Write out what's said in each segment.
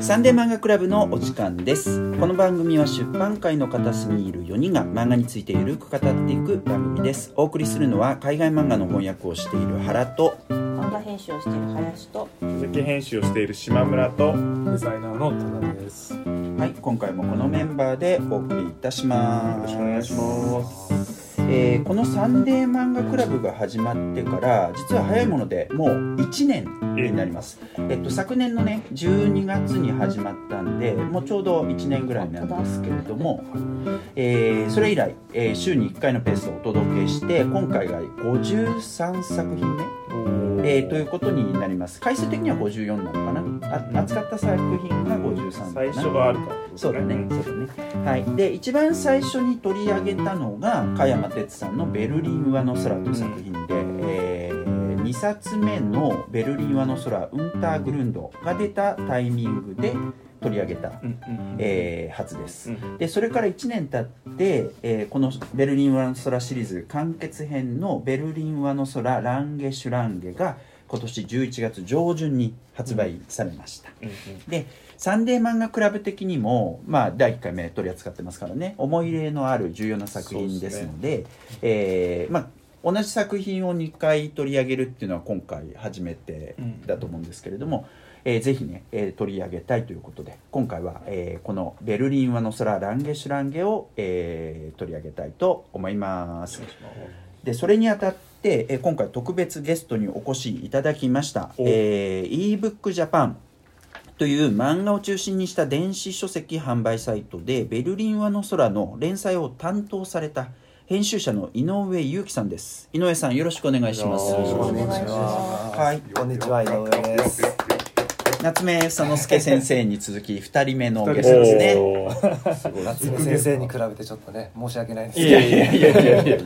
サンデー漫画クラブのお時間です。この番組は出版界の片隅にいる4人が漫画についてゆるく語っていく番組です。お送りするのは海外漫画の翻訳をしている原と漫画編集をしている林と書籍編集をしている島村とデザイナーの田辺です。よはい今回もこのメンバーでお送りいたします。よろしくお願いしますえーこのサンデー漫画クラブが始まってから実は早いものでもう1年になります、えっと、昨年のね12月に始まったんでもうちょうど1年ぐらいなんですけれども、えーそれ以来、えー週に1回のペースでお届けして今回が53作品目、えーということになります。回数的には54なのかな。あ扱った作品が53かな。最初があるからそうだね、そうだね。はい。で、一番最初に取り上げたのが、加山哲さんのベルリン上の空という作品で、え2冊目のベルリン上の空、ウンターグルンドが出たタイミングで取り上げた、うんうんえずです。うん。で、それから1年経って、えーこのベルリン上の空シリーズ完結編のベルリン上の空ランゲシュランゲが今年11月上旬に発売されました。うんでサンデー漫画クラブ的にも、まあ、第1回目取り扱ってますからね。思い入れのある重要な作品ですのでえーまあ、同じ作品を2回取り上げるっていうのは今回初めてだと思うんですけれども、えーぜひね、えー取り上げたいということで今回は、えーこの「ベルリン上の空ランゲシュランゲを」えー取り上げたいと思います。でそれにあたって、えー今回特別ゲストにお越しいただきました、お。えー、ebook Japan という漫画を中心にした電子書籍販売サイトで「ベルリン上の空」の連載を担当された編集者の井上裕樹さんです。井上さんよろしくお願いします。よろしくお願いします。はい。こんにちは、井上です。夏目佐之助先生に続き 2人目のゲストですね。すごい夏目先生に比べてちょっとね、申し訳ないんです。いやいやいやいやいやいや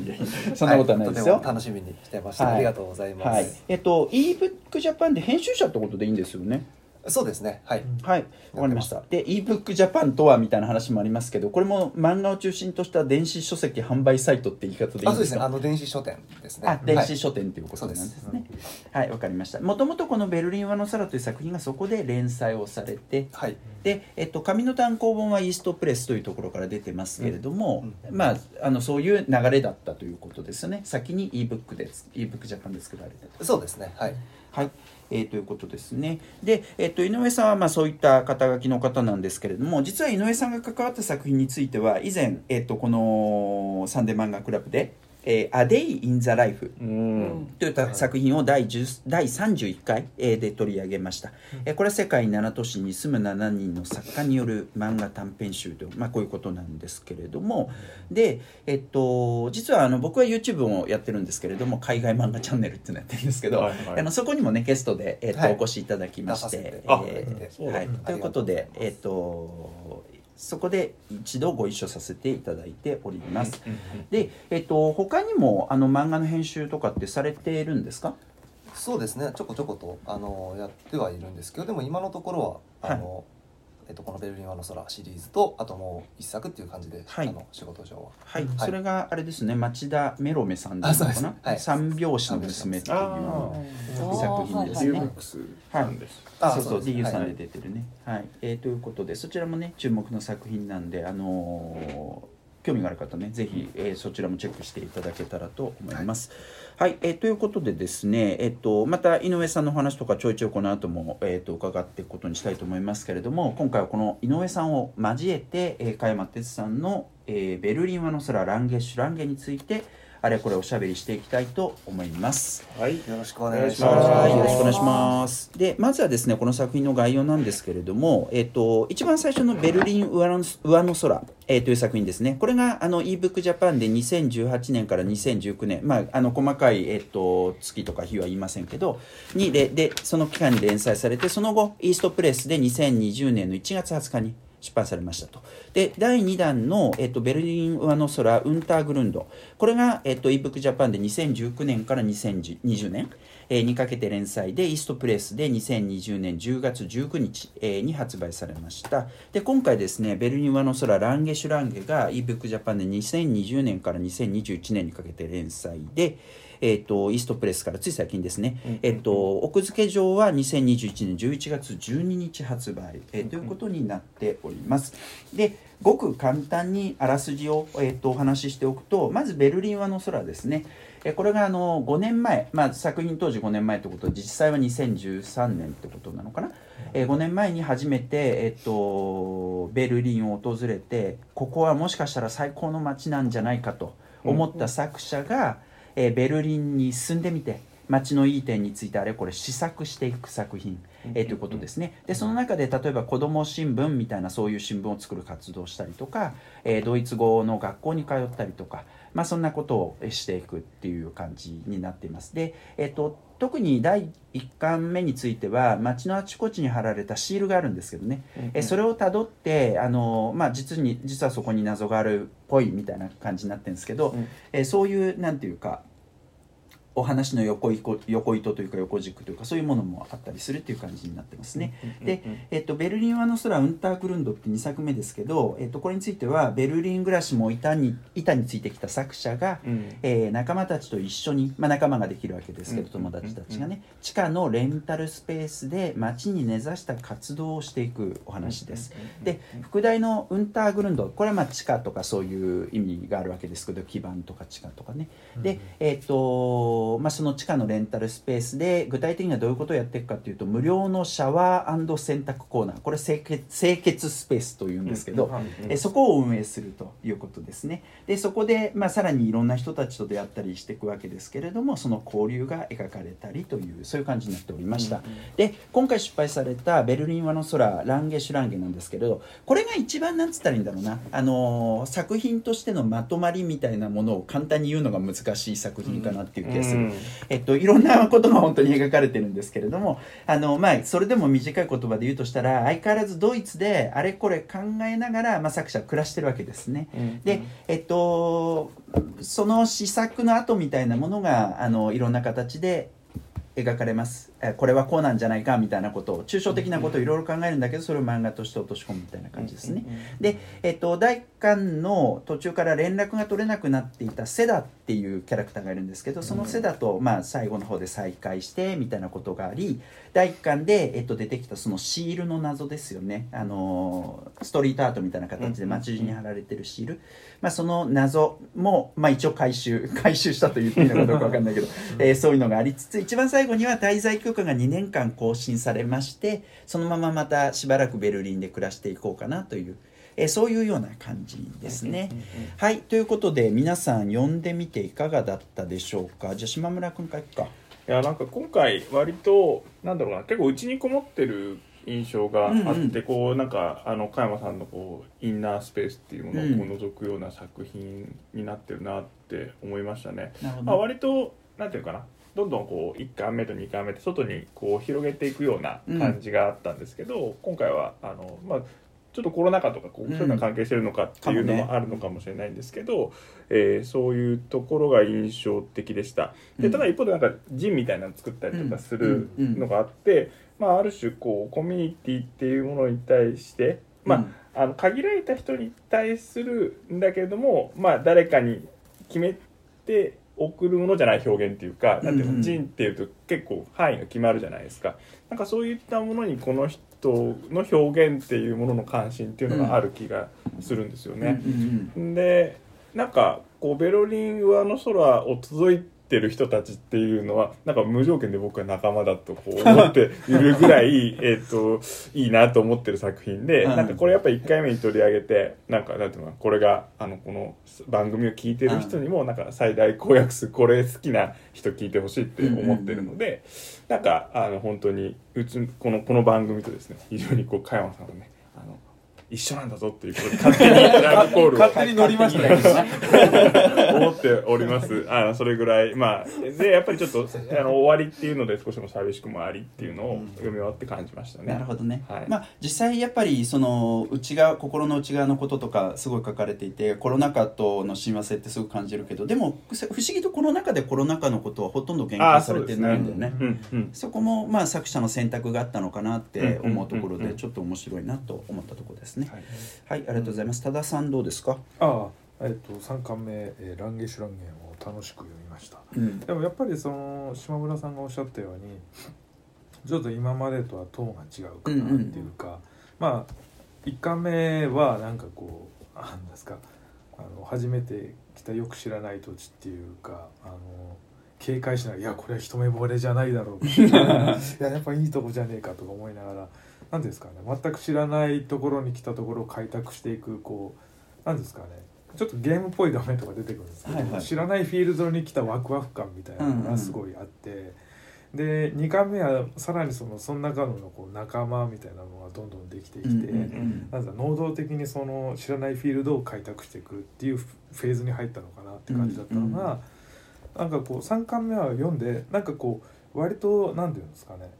そんなことはないですよ、とても楽しみにしてました。はいありがとうございます。はい。えっと ebook Japan で編集者ってことでいいんですよね？そうですね。はい。はい、わかりました。で、ebook Japan とはみたいな話もありますけど、これも漫画を中心とした電子書籍販売サイトって言い方でいいあ、そうですね。あの電子書店ですね。あ、電子はい書店ということなんですね。はい、わ、かりました。もともとこのベルリン上の空という作品がそこで連載をされて、はい。で、えっと、紙の単行本はイーストプレスというところから出てますけれども、まあ、あの、そういう流れだったということですね。先に ebook で、ebook Japan で作られたと。そうですね。はい。はい、えーということですね。で、えっと井上さんはまあそういった肩書きの方なんですけれども、実は井上さんが関わった作品については、以前、えっとこのサンデー漫画クラブで、えー、A Day in the Life うん。といった作品を第10第31回えーで取り上げました、えーこれは世界7都市に住む7人の作家による漫画短編集とまあ、こういうことなんですけれども。で、えっと、実はあの僕は YouTube をやってるんですけれども海外漫画チャンネルっていうのをやってるんですけど、はいはい。あのそこにもねゲストで、えっとはい。お越しいただきましてえーはい、ということで、えっと、そこで一度ご一緒させていただいております。で、えっと、他にもあの漫画の編集とかってされているんですか？そうですね。ちょこちょことあのやってはいるんですけど、でも今のところはあの。えっと、この「ベルリン上の空」シリーズとあともう一作っていう感じで、はい。あの仕事上は。はい、はい。それがあれですね。町田メロメさんであすのかな、そうです。はい。三拍子の娘っていうあ作品ですね。デューマックスさんです。あそうそうそうです。DU さんではい。出てるね、はい。えーということでそちらもね注目の作品なんであのー興味がある方ねぜひ、えーそちらもチェックしていただけたらと思います。はい、えーということでですね、えっとまた井上さんのお話とかちょいちょいこの後もえっと伺っていくことにしたいと思いますけれども今回はこの井上さんを交えて、えー、加山哲さんの、えーベルリン和の空ランゲッシュランゲについてあれこれおしゃべりしていきたいと思います。はいよろしくお願いしますよろしくお願いします。で、まずはですね、この作品の概要なんですけれども、えっ、と、一番最初のベルリン上の上の空、えーという作品ですね。これが、あの、ebook Japan で2018年から2019年、まあ、あの、細かい、えっ、と、月とか日は言いませんけど、に、で、で、その期間に連載されて、その後、イーストプレスで2020年の1月20日に、出版されましたと。で、第2弾の、えっと、ベルリン上の空、ウンターグルンド。これが、えっと、ebook Japan で2019年から2020年、えーにかけて連載で、イーストプレスで2020年10月19日、えーに発売されました。で、今回ですね、ベルリン上の空、ランゲシュランゲが ebook Japan で2020年から2021年にかけて連載で、えっとイーストプレスからつい最近ですね、うん。えっと奥付け状は2021年11月12日発売、えーということになっております。でごく簡単にあらすじを、えー、とお話ししておくとまずベルリンはの空ですね。えーこれがあの5年前、まあ、作品当時5年前ってこと。で実際は2013年ってことなのかな、えー5年前に初めて、えっとベルリンを訪れてここはもしかしたら最高の街なんじゃないかと思った作者が、えーベルリンに住んでみて街のいい点についてあれこれ試作していく作品、えーということですね。でその中で例えば子ども新聞みたいなそういう新聞を作る活動をしたりとか、えードイツ語の学校に通ったりとか、まあ、そんなことをえしていくっていう感じになっています。で、えー、と特に第1巻目については街のあちこちに貼られたシールがあるんですけどね、えそれをたどってあの、まあ、実に実はそこに謎があるっぽいみたいな感じになってるんですけど、うん。えそういうなんていうかお話の横糸横糸というか横軸というかそういうものもあったりするっていう感じになってますね。で、えっと、ベルリンはの空ウンタークルンドって2作目ですけど、えっと、これについてはベルリン暮らしも板に板についてきた作者が、うん。えー仲間たちと一緒に、まあ、仲間ができるわけですけどうん友達たちがね。地下のレンタルスペースで街に根ざした活動をしていくお話です。で副題のウンターグルンドこれはまあ地下とかそういう意味があるわけですけど基盤とか地下とかね。で、えっとまあ、その地下のレンタルスペースで具体的にはどういうことをやっていくかというと無料のシャワー洗濯コーナー。これ清潔清潔スペースというんですけど、えそこを運営するということですね。でそこで、まあ、さらにいろんな人たちと出会ったりしていくわけですけれどもその交流が描かれたりというそういう感じになっておりました、で今回出版された「ベルリンはの空ランゲシュランゲ」なんですけれどこれが一番なんつったらいいんだろうな、あのー作品としてのまとまりみたいなものを簡単に言うのが難しい作品かなっていう気がする、うん。えっと、いろんなことが本当に描かれてるんですけれどもあの、まあ、それでも短い言葉で言うとしたら相変わらずドイツであれこれ考えながら、まあ、作者は暮らしてるわけですね。で、えっと、その試作の後みたいなものがあのいろんな形で描かれます。えこれはこうなんじゃないかみたいなことを抽象的なことをいろいろ考えるんだけどそれを漫画として落とし込むみたいな感じですね。で、えっと、第1巻の途中から連絡が取れなくなっていたセダっていうキャラクターがいるんですけどそのセダと、まあ、最後の方で再会してみたいなことがあり第1巻で、えっと、出てきたそのシールの謎ですよね。あのストリートアートみたいな形で街中に貼られてるシール、まあ、その謎も、まあ、一応回収回収したと言っていいのかどうか分かんないけど、えーそういうのがありつつ一番最後には滞在許可が2年間更新されましてそのまままたしばらくベルリンで暮らしていこうかなという、えーそういうような感じですね。はいということで皆さん読んでみていかがだったでしょうかじゃあ島村君からいくか。いやなんか今回割となんだろうな結構内にこもってる印象があって、うんうんこうなんかあの加山さんのこうインナースペースっていうものをこう覗くような作品になってるなって思いましたね。まあ、割となんていうかなどんどんこう1巻目と2巻目って外にこう広げていくような感じがあったんですけど、今回はあの、まあ、ちょっとコロナ禍とかこううんそういうのが関係してるのかっていうのかもあるのかもしれないんですけど、えーそういうところが印象的でした。うん。でただ一方でなんかジンみたいなの作ったりとかするのがあって、まあ、ある種こうコミュニティっていうものに対して、まあうん。あの限られた人に対するんだけれども、まあ、誰かに決めて送るものじゃない表現っていうか、なんていうの人っていうと結構範囲が決まるじゃないですか。なんかそういったものにこの人の表現っていうものの関心っていうのがある気がするんですよね。でなんかこうベルリン上の空を届いてる人たちっていうのはなんか無条件で僕は仲間だとこう思っているぐらい えっといいなと思ってる作品で、うん。なんかこれやっぱり1回目に取り上げてなんかなんていうのこれがあのこの番組を聞いてる人にもなんか最大公約数これ好きな人聞いてほしいって思ってるので、なんかあの本当にうちこのこの番組とですね非常にこう加山さんのね一緒なんだぞっていうことで勝手にラブコールを勝手に乗りましたね思っております。あのそれぐらい、まあ、で、やっぱりちょっと、あの終わりっていうので、少しも寂しくもありっていうのを読み終わって感じましたね。なるほどね、はいまあ実際やっぱりその内側心の内側のこととかすごい書かれていてコロナ禍との親和性ってすごく感じるけどでも不思議とこの中でコロナ禍のことはほとんど言及されて。ないんだよねうん、うん。そこもまあ作者の選択があったのかなって思うところうんうんうんうんでちょっと面白いなと思ったところですねはい。はい、ありがとうございます。多田さんどうですか？ああえっと3巻目、えーランゲシュランゲンを楽しく読みました。うん。でもやっぱりその島村さんがおっしゃったように ちょっと今までとはトーンが違うかなっていうか、まあ1巻目はなんかこうなんですかあの初めて来たよく知らない土地っていうかあの警戒しながら「いやこれは一目惚れじゃないだろう」いややっぱいいとこじゃねえか」とか思いながら何ですかね全く知らないところに来たところを開拓していくこう何ですかねちょっとゲームっぽい画面とか出てくるんですけど、はいはい。知らないフィールドに来たワクワク感みたいなのがすごいあって、で2巻目はさらにそのその中のこう仲間みたいなのがどんどんできてきて、うんうんうんなんか能動的にその知らないフィールドを開拓していくっていうフェーズに入ったのかなって感じだったのが、なんかこう3巻目は読んでなんかこう割と何て言うんですかね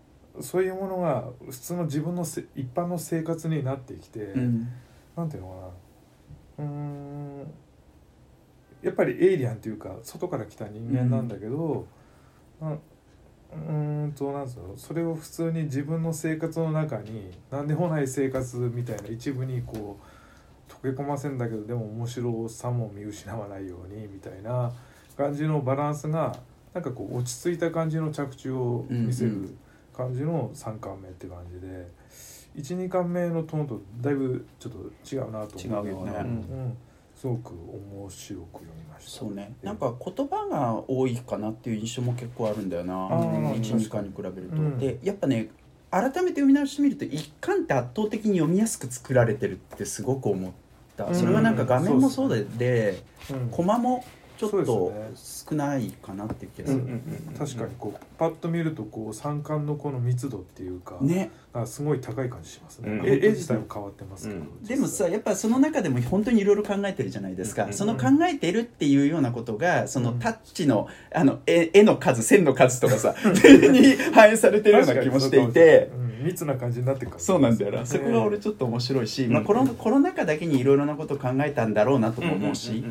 そういうものが普通の自分のせ一般の生活になってきて、うん。なんていうのかな。うーん。やっぱりエイリアンというか外から来た人間なんだけど、なうーんとなんつう。のそれを普通に自分の生活の中に何でもない生活みたいな一部にこう溶け込ませんだけどでも面白さも見失わないようにみたいな感じのバランスがなんかこう落ち着いた感じの着地を見せる。うんうん感じの3巻目って感じで12巻目のトーンとだいぶちょっと違うなと思うよね。うんすごく面白く読みました。そうね。なんか言葉が多いかなっていう印象も結構あるんだよな。あー12巻に。比べると、うん。でやっぱね改めて読み直してみると一巻って圧倒的に読みやすく作られてるってすごく思った、うん。それはなんか画面もそうで,、でうんコマもちょっそうとです少ないかなっていう気がする、確かにこうパッと見るとこう三冠のこの密度っていうか、ね。がすごい高い感じしますね、うん。絵絵自体も変わってますけど、うん。でもさやっぱその中でも本当にいろいろ考えてるじゃないですか、うんその考えてるっていうようなことがそのうん。タッチのあの絵絵の数線の数とかさ に反映されてるような気もしていて。うん密な感じになってる。からそうなんだよな、そこが俺ちょっと面白いし、まあ、コロコロナ禍だけにいろいろなことを考えたんだろうなとも思うし、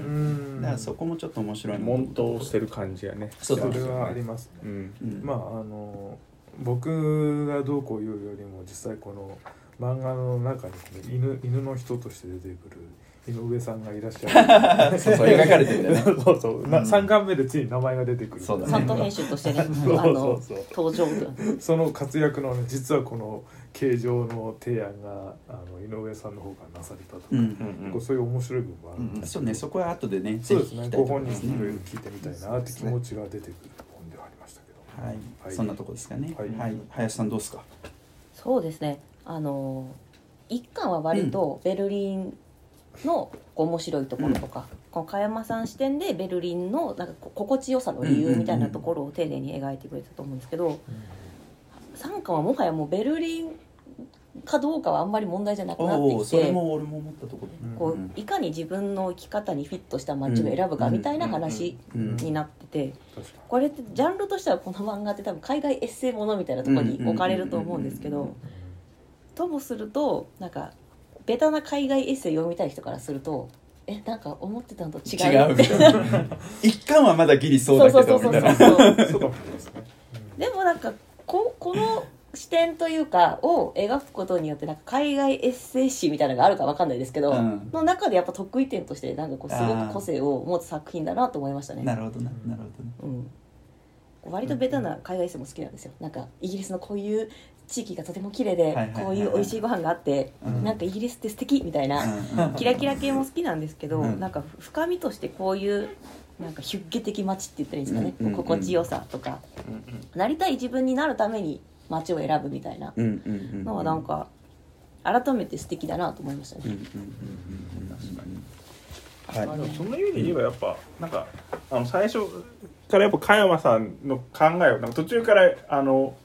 だからそこもちょっと面白いな悶頭してる感じがね。そうそれはありますね、う。ん。うん。まああの僕がどうこう言うよりも実際この漫画の中に犬犬の人として出てくる井上さんがいらっしゃる。そうそう描かれてるんだよね。そうそう、なうん。3巻目でついに名前が出てくるそうだね。担当編集としてね そうあのそう。そう登場で。その活躍のね実はこの形状の提案があの井上さんの方からなされたとか、うん。うんこうそういう面白い部分もあるんうんですそうねそこは後でねそうですね。ごぜひ聞きたいと思本人いますね。にいろいろ聞いてみたいなって気持ちが出てくる本ではありましたけど。はい、はい。そんなとこですかね。はい。はい、林さんどうですか？そうですね。あの一巻は割とベルリンの面白いところとか、この加山さん視点でベルリンのなんか心地よさの理由みたいなところを丁寧に描いてくれたと思うんですけど三巻はもはやもうベルリンかどうかはあんまり問題じゃなくなってきてこうん。ういかに自分の生き方にフィットした街を選ぶかみたいな話うん。になっててこれってジャンルとしてはこの漫画って多分海外エッセイものみたいなところに置かれると思うんですけうんうんうんどともするとなんかベタな海外エッセイ読みたい人からするとえなんか思ってたのと違う。違うみたいな。一巻はまだギリそうだけどみたいな。ですねでもなんかここの視点というかを描くことによってなんか海外エッセイ誌みたいなのがあるかわかんないですけど、うん。の中でやっぱ得意点としてなんかこうすごく個性を持つ作品だなと思いましたね。なるほどななるほど。ねうん、割とベタな海外エッセイも好きなんですよ。なんかイギリスのこういう地域がとても綺麗ではいはいはいはい。こういう美味しいご飯があってうん。なんかイギリスって素敵みたいなうんキラキラ系も好きなんですけどうん。なんか深みとしてこういうなんかヒュッゲ的街って言ったらいいんですかね。うんうんうん。心地よさとか。なりたい自分になるために街を選ぶみたいな。うんうんうんうん。のはなんか改めて素敵だなと思いましたね。うんうんうんうん確かに。まあはでもその意味で言えばやっぱなんかあの最初からやっぱ加山さんの考えをなんか途中からあの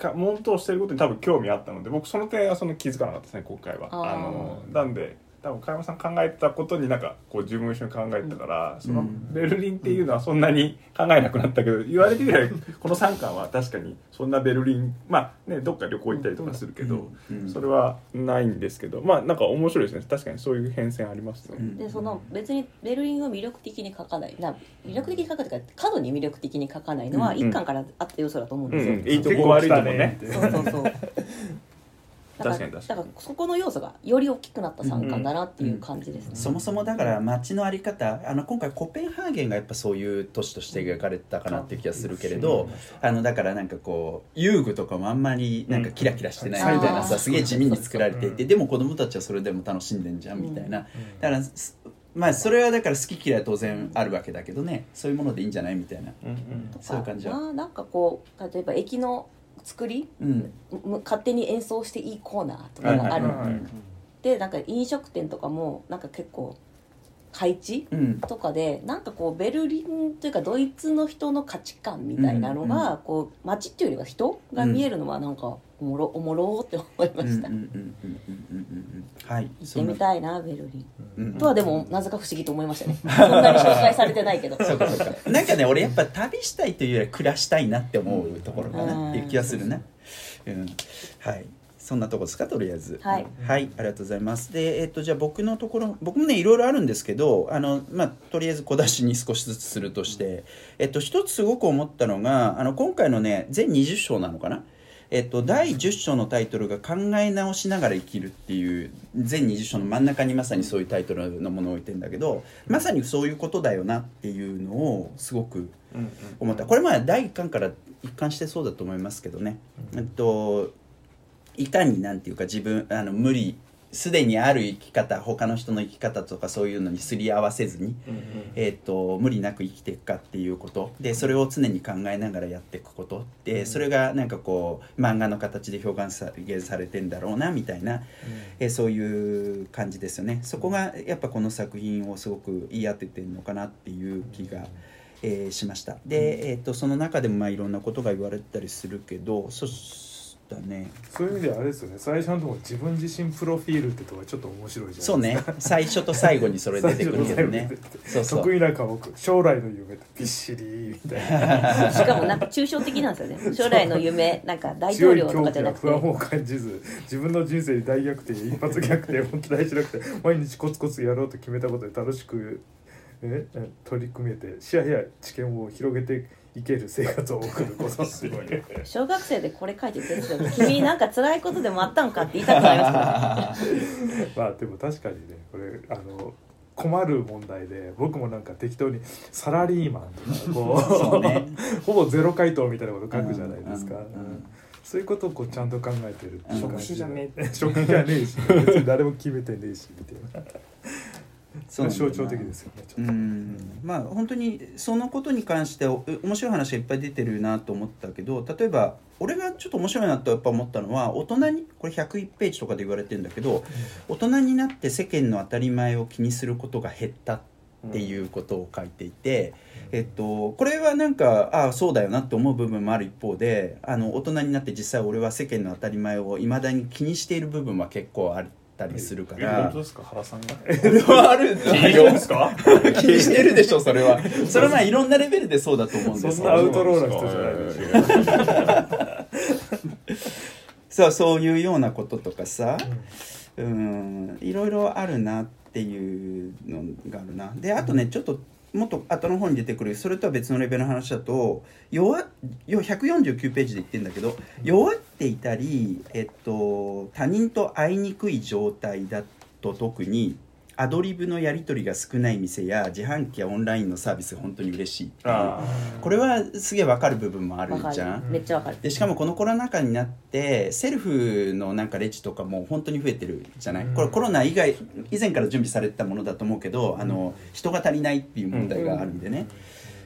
か問答してることに多分興味あったので僕その点はその気づかなかったですね今回は。あのなんで多分加山さん考えたことになんかこう自分も一緒に考えてたから、そのうんベルリンっていうのはそんなに考えなくなったけど言われてみればこの3巻は確かにそんなベルリンまあねどっか旅行行ったりとかするけど、うん。それはないんですけどまあなんか面白いですね。確かにそういう変遷ありますね。うん。でその別にベルリンを魅力的に書かない。な魅力的に書かないというか過度に魅力的に書かないのはうん。一巻からあった要素だと思うんうんですよ。うん、いいとこ悪いとこね。そうそうそう確かに確かに。だからそこの要素がより大きくなった参観だなっていう感じですね、そもそもだから街のあり方あの今回コペンハーゲンがやっぱそういう都市として描かれてたかなっていう気がするけれどあのだからなんかこう遊具とかもあんまりなんかキラキラしてないみたいなうん。さすげえ地味に作られていてうんでも子供たちはそれでも楽しんでんじゃんみたいな。だからすまあそれはだから好き嫌いは当然あるわけだけどね。そういうものでいいんじゃないみたいな。うんうん。とかそういう感じは。ななんかこう例えば駅の作り？うん。む勝手に演奏していいコーナーとかがある、でなんか飲食店とかもなんか結構配置うん。とかでなんかこうベルリンというかドイツの人の価値観みたいなのが、うんうこう街っていうよりは人が見えるのはなんかおもろおもろーって思いました、はい。行ってみたいなベルリン。うんとはでもなぜか不思議と思いましたね。そんなに紹介されてないけど。そうかそうか。なんかね俺やっぱ旅したいというよりは暮らしたいなって思うところかなっていう気がするな、うん、はい。そんなとこですか？とりあえず。はい。はい、ありがとうございます。で、えっと、じゃあ僕のところ、僕もね、いろいろあるんですけど、あの、まあ、とりあえず小出しに少しずつするとして、えっと、一つすごく思ったのが、あの、今回のね、全20章なのかな？えっと、第10章のタイトルが考え直しながら生きるっていう全20章の真ん中にまさにそういうタイトルのものを置いてんだけどまさにそういうことだよなっていうのをすごく思った。これまあ第1巻から一貫してそうだと思いますけどね、えっといかになんていうか自分あの無理すでにある生き方他の人の生き方とかそういうのにすり合わせずに、うんえっと無理なく生きていくかっていうこと。でそれを常に考えながらやっていくこと。でそれがなんかこう漫画の形で表現さ現されてんだろうなみたいな、えーそういう感じですよね。そこがやっぱこの作品をすごく言い当ててるのかなっていう気が、えーしました。で、えー、とその中でもまあいろんなことが言われたりするけどそうだね。そういう意味ではあれですよね。最初のところ自分自身プロフィールってとこがちょっと面白いじゃないですか。そうね。最初と最後にそれ出てくるけどね。そうそう。得意な科目将来の夢ってびっしりみたいな。しかもなんか抽象的なんですよね。将来の夢なんか大統領とかじゃなくてや不安を感じず自分の人生に大逆転一発逆転を期待しなくて毎日コツコツやろうと決めたことで楽しく、ね、取り組めて視野や知見を広げていける生活を送ることすごいね小学生でこれ書いてる人君なんか辛いことでもあったんかって言いたくなりますけど まあでも確かにねこれあの困る問題で僕もなんか適当にサラリーマンとかこうね。ほぼゼロ回答みたいなこと書くじゃないですか、うんうんうん。そういうことをこうちゃんと考えてるっていう感職種じゃねえ職種じゃねえし別に誰も決めてねえしみたいなそれなんだよな。象徴的ですよねちょうっと。ん。まあ本当にそのことに関してお面白い話がいっぱい出てるなと思ったけど例えば俺がちょっと面白いなとやっぱ思ったのは大人にこれ101ページとかで言われてるんだけど大人になって世間の当たり前を気にすることが減ったっていうことを書いていて、えっと、これはなんかああそうだよなって思う部分もある一方であの大人になって実際俺は世間の当たり前をいまだに気にしている部分は結構あったりするから。え本当。ですか？原さんが？あるんですか？気にしてるでしょそれは。それはまあいろんなレベルでそうだと思うんですそんなアウトローな人じゃない そういうようなこととかさうんいろいろあるなっていうのがあるな。であとねちょっともっと後の方に出てくるそれとは別のレベルの話だと弱要149ページで言ってるんだけど弱っていたり、えっと、他人と会いにくい状態だと特にアドリブのやり取りが少ない店や自販機やオンラインのサービスが本当に嬉しいこれはすげえわかる部分もあるじゃん。る。めっちゃわかる。でしかもこのコロナ禍になってセルフのなんかレジとかも本当に増えてるじゃない、うん。これコロナ以外以前から準備されてたものだと思うけど、あの人が足りないっていう問題があるんでね、で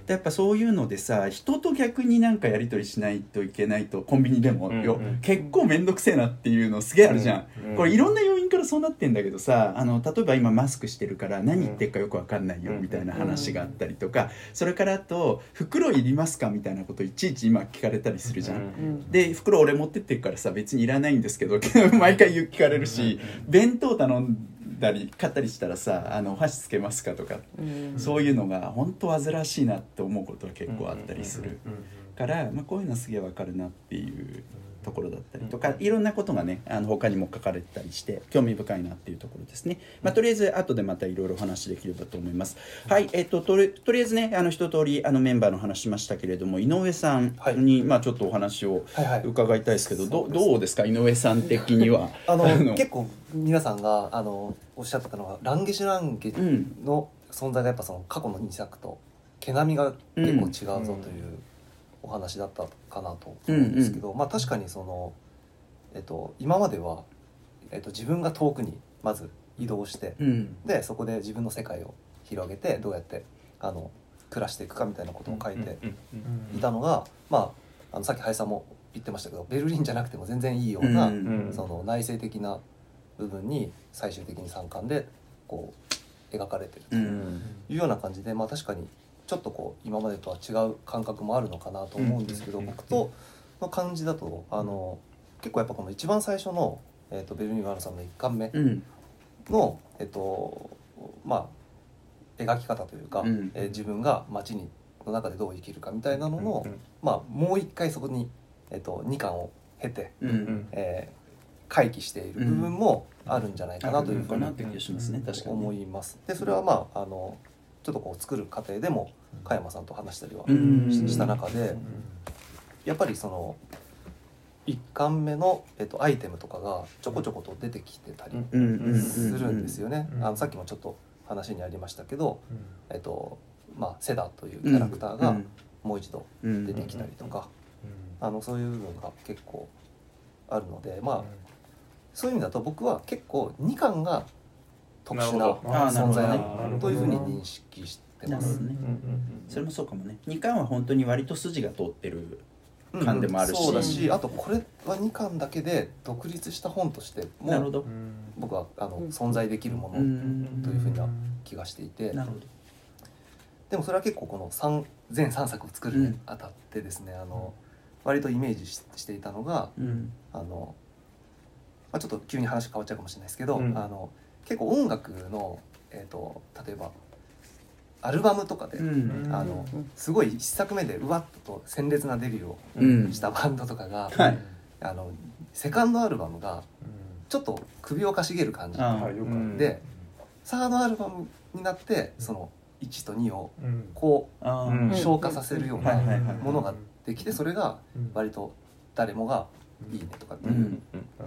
やっぱそういうのでさ人と逆になんかやり取りしないといけないとコンビニでもよ、うんうん。結構面倒くせえなっていうのすげえあるじゃん、うんうん。これいろんな要因からそうなってんだけどさあの例えば今マスクしてるから何言ってるかよくわかんないようんみたいな話があったりとかそれからあと「袋いりますか?」みたいなこといちいち今聞かれたりするじゃん。うんで袋俺持ってってるからさ別にいらないんですけど 毎回聞かれるし弁当頼んだり買ったりしたらさあのお箸つけますかとかうん。そういうのが本当煩わしいなって思うことは結構あったりするから、まあ、こういうのはすげえわかるなっていうところだったりとかいろんなことがねあの他にも書かれてたりして興味深いなっていうところですね、まあ、とりあえず後でまたいろいろお話できればと思います。はいえっととりとりあえずねあの一通りあのメンバーの話しましたけれども井上さんに、まあちょっとお話をはいはい。伺いたいですけど、どそうですどうですか井上さん的には？あの結構皆さんがあのおっしゃってたのがランゲシュランゲの存在がやっぱその過去の2作と毛並みが結構違うぞというお話だったかなと思うんですけど、まあ確かにその、えっと、今までは、えっと、自分が遠くにまず移動して、うん。でそこで自分の世界を広げてどうやってあの暮らしていくかみたいなことを書いていたのが、まああのさっき林さんも言ってましたけどベルリンじゃなくても全然いいような、うんその内省的な部分に最終的に3巻でこう描かれてるとうんいうような感じで、まあ、確かにちょっとこう今までとは違う感覚もあるのかなと思うんですけど、うん僕との感じだとあの結構やっぱこの一番最初の、えー、とベルリン・ワールさんの1巻目うん。の、えっとまあ描き方というか、うん。えー自分が街にの中でどう生きるかみたいなのの、うんうんまあ、もう一回そこに、えっと2巻を経て、うんえー回帰している部分もあるんじゃないかなというふうに思います。でそれはまああのちょっとこう作る過程でも加山さんと話したりはうん。しした中でやっぱりその1巻目の、えっと、アイテムとかがちょこちょこと出てきてたりするんですよね。うん。あのさっきもちょっと話にありましたけど、うん。えっとまあ、セダというキャラクターがもう一度うん。出てきたりとか、うん。あのそういう部分が結構あるのでまあそういう意味だと僕は結構2巻が特殊な存在だというふうに認識してます。ね。それもそうかもね。2巻は本当に割と筋が通ってる巻でもあるし。そうだしあとこれは2巻だけで独立した本としてもなるほど。僕はあのうん。存在できるもうのん。というふうな気がしていて。なるほど。でもそれは結構この三全3作を作るにうん。あたってですねあの割とイメージししていたのがうん。あの、まあ、ちょっと急に話変わっちゃうかもしれないですけど、うん。あの結構音楽の、えー、と例えばアルバムとかで、うん。あのすごい1作目でうわっと鮮烈なデビューをうん。したバンドとかが、はい。あのセカンドアルバムがちょっと首をかしげる感じ。あはいよくある。でサードアルバムになってその1と2をうん。こあう消化させるようなものができてそれが割と誰もがいいねとかっていう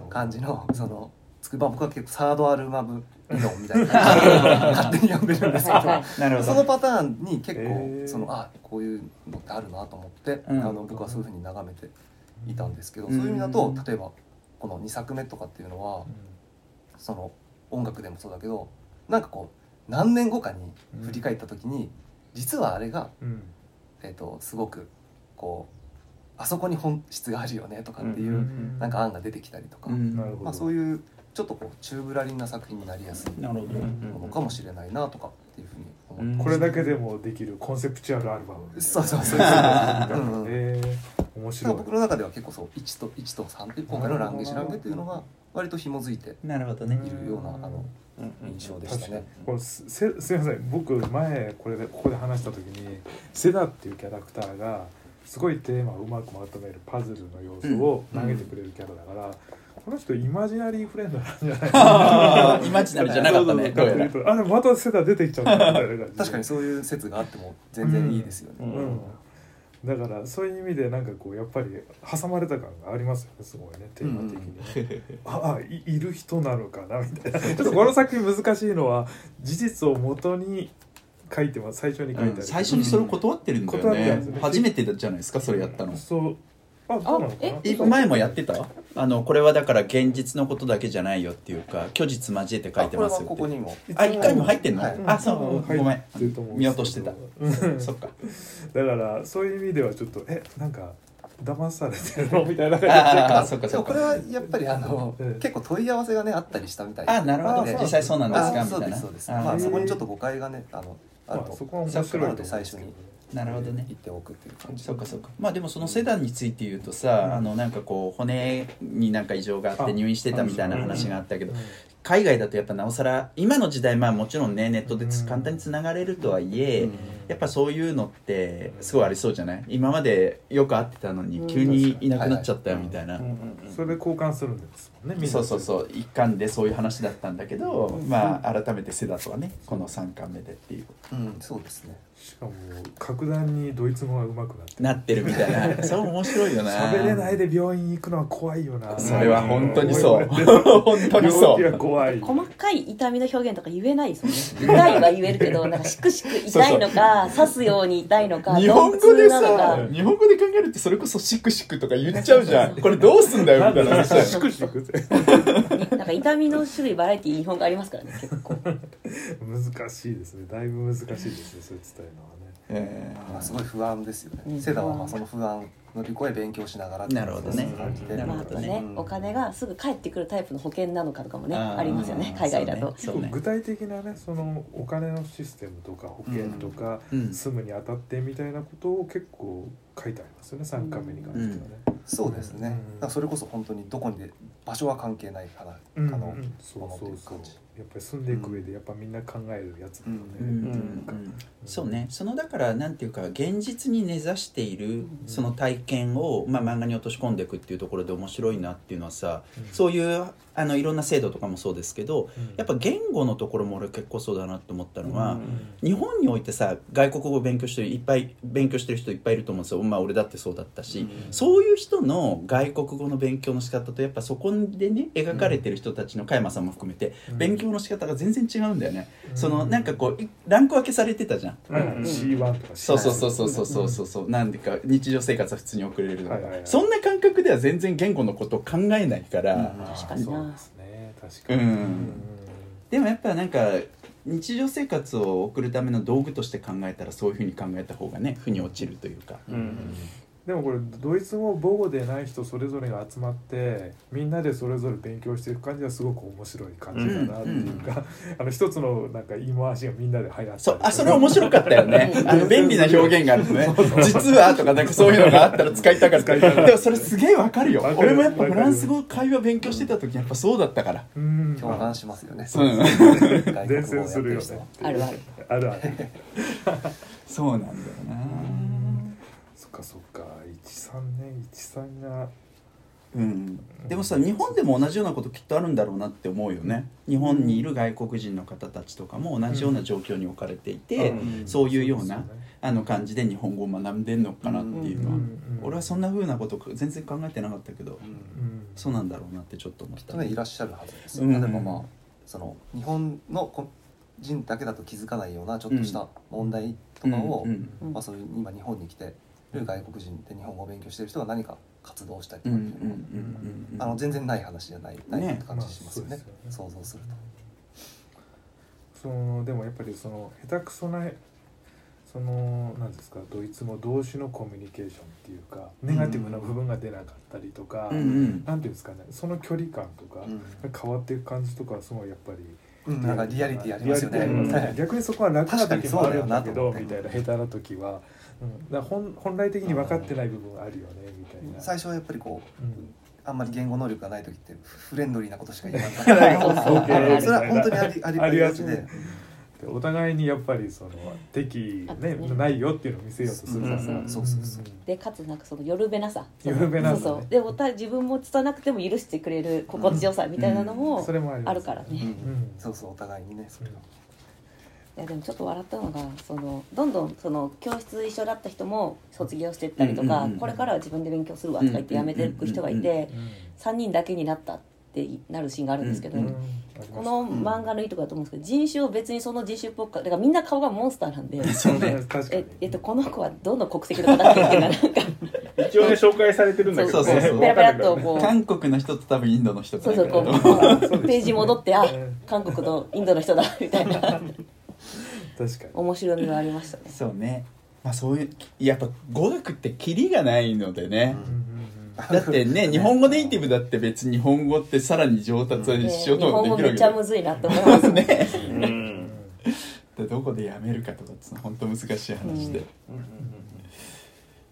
感じのそのつくば僕は結構サードアルバム 理論みたいな勝手に呼んでるんですけどはいなるほど。そのパターンに結構そのあこういうのってあるなと思って、うんあの僕はそういうふうに眺めていたんですけど、そういう意味だと例えばこの2作目とかっていうのはその音楽でもそうだけどなんかこう何年後かに振り返った時に、実はあれが、うん。えー、とすごくこうあそこに本質があるよねとかっていう、うんなんか案が出てきたりとか、うん。なるほど。まあ、そういうちょっとこう宙ぶらりんな作品になりやすいなるほど。ものかもしれないなとかっていうふうに思ってます。これだけでもできるコンセプチュアルアルバム。そうそうそうそううんう。んえー面白い。ら僕の中では結構そう1と1と3って今回の「ランゲシュランゲ」っていうのが割と紐づいてなるほどね。いるようなあの印象でしたね。これすせすいません。僕前これでここで話した時にセダっていうキャラクターがすごいテーマをうまくまとめるパズルの要素を投げてくれるキャラだから、この人イマジナリーフレンドなんじゃない？イマジナリーじゃなかったね。あでもまたセダ出てきちゃったみたいな。感じで確かにそういう説があっても全然いいですよね。うん。だからそういう意味でなんかこうやっぱり挟まれた感がありますよねすごいねテーマ的に。ね、ああいいる人なのかなみたいな。ちょっとこの作品難しいのは事実をもとに書いてます。最初に書いてある、うん。最初にそれを断ってるんだよ断ってるんねですね。初めてじゃないですかそれやったの。そうあそうなのかな。えい前もやってた？あのこれはだから現実のことだけじゃないよっていうか虚実交えて書いてますよってあこれはここにも。あ一回も入ってんの、はい。あそう。ごめん。見落としてた。うん。そっか。だからそういう意味ではちょっとえなんか騙されてるの？みたいな感ああそっかでそっか。もこれはやっぱりあのうん。結構問い合わせがねあったりしたみたいで。あなるほど。実際そうなんですか？みたいな。ですそうです。まあそこにちょっと誤解がねあのあるじ、まあ、そとこは面白いと思うんですけど。最初になるほどね。言っておくっていう感じ。そうかそうか。まあでもそのセダンについて言うとさ、うん。あのなんかこう骨になんか異常があってあ入院してたみたいな話があったけど、うん。海外だとやっぱなおさら今の時代まあもちろんねネットでつ簡単につながれるとはいえ、うん。やっぱそういうのってすごいありそうじゃない？今までよく会ってたのに急にいなくなっちゃったよみたいな、それで交換するんですもんねそうそうそう。一巻でそういう話だったんだけど、うん。まあ改めてセダとはねこの3巻目でっていううんそうですねしかも格段にドイツ語が上手くなってなってるみたいな。それ面白いよな。喋れないで病院行くのは怖いよな。それは本当にそう。う ん本当にそ病気はう怖い。細かい痛みの表現とか言えないですもんね。痛いは言えるけどなんかしくしく痛いのか刺すように痛いのか日本語でさか。日本語で考えるとそれこそシクシクとか言っちゃうじゃん。これどうすんだよみたいな話だよ。シクシクってか痛みの種類バラエティー日本語ありますからね結構。難しいですね。だいぶ難しいですねそれ伝えるのはね。えまあすごい不安ですよね、うん。セダはまあその不安乗り越え勉強しながらなるほどね。感じでなる。まああとほどねねお金がすぐ返ってくるタイプの保険なのかとかもねありますよね海外だと。そうね。具体的なねそのお金のシステムとか保険とか、うん。住むにあたってみたいなことを結構書いてありますよね3巻目に関してはね、そうですね、うん。だからそれこそ本当にどこにで場所は関係ないかな、うんあのうん。そうものってそそういうう。感じやっぱり住んでいく上でやっぱみんな考えるやつだよね、うん。そうね。そのだからなんていうか現実に根ざしているその体験を、まあ、漫画に落とし込んでいくっていうところで面白いなっていうのはさ、うん。そういうあのいろんな制度とかもそうですけど、うん、やっぱ言語のところも俺結構そうだなと思ったのは、うん、日本においてさ外国語を勉強してるいっぱい勉強してる人いっぱいいると思うんですよまあ俺だってそうだったし、うん、そういう人の外国語の勉強の仕方とやっぱそこでね描かれてる人たちの加山さんも含めて、勉強の仕方が全然違うんだよね、そのなんかこうランク分けされてたじゃん、うん、C1 とかそうそうそうそうそうそうそうなんでか日常生活は普通に送れるとか、はいはいはい、そんな感覚では全然言語のことを考えないから、うん、確かに。です。ね確かに、うん。でもやっぱなんか日常生活を送るための道具として考えたらそういうふうに考えた方がね負に落ちるというか、うんでもこれドイツ語母語でない人それぞれが集まってみんなでそれぞれ勉強していく感じはすごく面白い感じだなっていうか、あの一つのなんか言い回しがみんなで流行ったりそうあそれ面白かったよね。う。んあの便利な表現があるのね。実はとかなんかそういうのがあったら使いたかった。使いたかったでもそれすげえわかるよ。わかる俺もやっぱフランス語会話勉強してた時やっぱそうだったから。うん。共感しますよね、う。ん伝染するよね。あるある。あるある。そうなんだよな13年13がうん、でもさ日本でも同じようなこときっとあるんだろうなって思うよね。日本にいる外国人の方たちとかも同じような状況に置かれていて、うん。そういうようなあの感じで日本語を学んでんのかなっていうのは、俺はそんな風なこと全然考えてなかったけど、そうなんだろうなってちょっと思った、きっとねいらっしゃるはずですよ、うん。例えばまあその日本のこ人だけだと気づかないようなちょっとした問題とかを、まあ、そういう今日本に来てる外国人で日本語を勉強してる人が何か活動したりとうんうんかっていうのは、うんうん。あの全然ない話じゃないないねって感じしますよね,、まあ想像するそのでもやっぱりその下手くそなそのなんですかドイツ語同士のコミュニケーションっていうかネガティブな部分が出なかったりとか、うんうん。なんていうんですかねその距離感とか、うん。変わっていく感じとかはすごいやっぱり。うん、なんかリアリティありますよね。リアリティありますはい逆にそこは楽な時もあるんだけどみたいな下手な時は、うん、だ本本来的に分かってない部分があるよねみたいな。最初はやっぱりこううん。あんまり言語能力がない時ってフレンドリーなことしか言わない。それは本当にありありありがちで。でお互いにやっぱりその敵ねあね。ないよっていうのを見せようとするからさ、うん。うんそうそうそう。でかつなんかそのよるべなさ。よるべなさね。そうそう。でお互い自分も拙なくても許してくれる心地よさみたいなのもそれもあるからね、うん。うん。そうそうお互いにねそれをいやでもちょっと笑ったのがそのどんどんその教室一緒だった人も卒業してったりとか、うんうんうんこれからは自分で勉強するわとか言って辞めていく人がいて3人だけになったってなるシーンがあるんですけど、うんうん。この漫画のいいとこだと思うんですけど人種を別にその人種っぽくだからみんな顔がモンスターなんで ええっと、この子はどの国籍の方だっけっていうのがなんか。一応ね紹介されてるんだけどね。そうそうそう。ペラペラっとこう。韓国の人と多分インドの人とそうそうこうページ戻ってあうん。韓国とインドの人だみたいな 確かに。面白みがありましたね。そうね。まあそういうやっぱ語学ってキリがないのでね、うん。うんだってね日本語ネイティブだって別に日本語ってさらに上達でしよう日本語ともできるめっちゃむずいなって思います。ねね。うん。でどこでやめるかとかって本当難しい話で、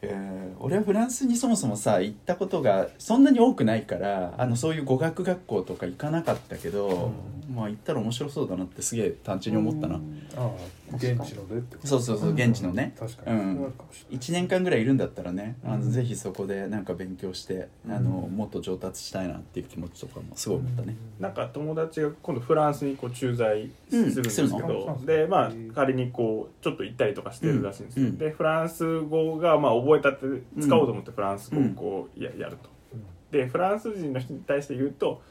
えー俺はフランスにそもそもさ行ったことがそんなに多くないからあのそういう語学学校とか行かなかったけど、まあ行ったら面白そうだなってすげえ単純に思ったな、うん。ああ現地のでってこと。そうそうそう現地のね。確かに、うん。それはあるかもしれない。1年間ぐらいいるんだったらねあうん。のぜひそこでなんか勉強して、あのもっと上達したいなっていう気持ちとかもすごい思ったね、なんか友達が今度フランスにこう駐在するんですけうん。するど、のでまあ仮にこうちょっと行ったりとかしてるらしいんですよ、うん。でフランス語がまあ覚えたって使おうと思ってフランス語をこうややると。うん。でフランス人の人に対して言うと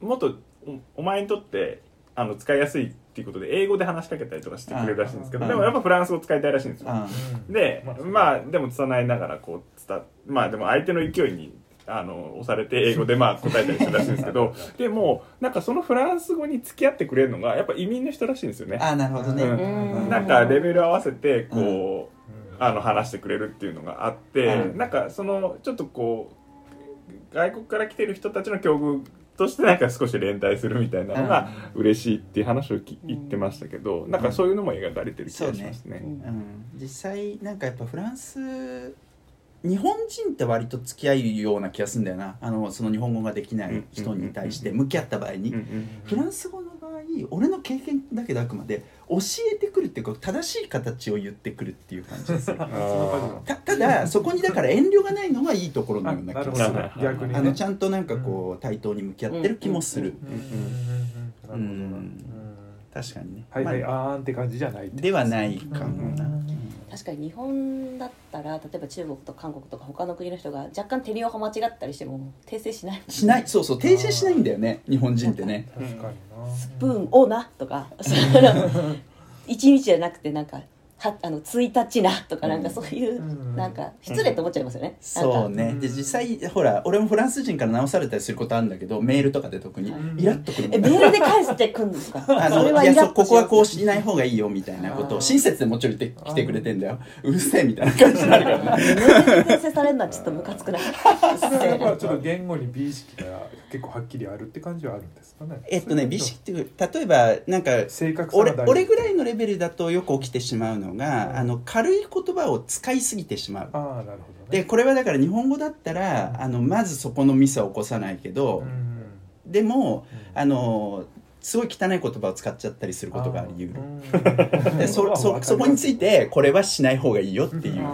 もっとおお前にとってあの使いやすいっていうことで英語で話しかけたりとかしてくれるらしいんですけどでもやっぱフランス語使いたいらしいんですよ。あうん。でまあまあでも伝えながらこう伝まあでも相手の勢いにあの押されて英語でまあ答えたりするらしいんですけどでもなんかそのフランス語に付き合ってくれるのがやっぱ移民の人らしいんですよね。あなるほどね、うん。うん。なんかレベル合わせてこう、うんあの話してくれるっていうのがあって、うん。なんかそのちょっとこう外国から来てる人たちの境遇としてなんか少し連帯するみたいなのが嬉しいっていう話をき言ってましたけど、なんかそういうのも描かれてる気がしますね。うん。うん、実際なんかやっぱフランス日本人って割と付き合うような気がするんだよな。あのその日本語ができない人に対して向き合った場合に、うんうん。フランス語の場合俺の経験だけどあくまで教えてくるっていうか正しい形を言ってくるっていう感じです たただそこにだから遠慮がないのがいいところのような気なるほど。がするはい逆にね。あのちゃんとなんかこう対等に向き合ってる気もする、確かにね、はいはいまああーんって感じじゃないではないかもな、うん確かに日本だったら例えば中国と韓国とか他の国の人が若干手にを間違ったりしても訂正しない。しない。そうそう。訂正しないんだよね。日本人ってね。確かにな。スプーンをなとか。その一日じゃなくてなんかはあの1日なとかなんかそういう、うん。なんか失礼と思っちゃいますよね、そうなんか。ねで実際ほら俺もフランス人から直されたりすることあるんだけどメールとかで特にうんイラッとくる。もえんメールで返してくんですか。あそれはのいやここはこうししない方がいいよみたいなことを親切でもちろん言ってきてくれてんだよ。うるせえみたいな感じになるからね。メールで訂正されるのはちょっとムカつくな。それはやっぱちょっと言語に美意識が結構はっきりあるって感じはあるんですかね。えっとね美意識っていう例えばなんか正確さが俺俺ぐらいのレベルだとよく起きてしまうのが、うん。あの軽い言葉を使いすぎてしまう。ああなるほどね。でこれはだから日本語だったらあのまずそこのミスは起こさないけど、うんでもうん。あのすごい汚い言葉を使っちゃったりすることがあり得る。る でそそそこについてこれはしない方がいいよっていう。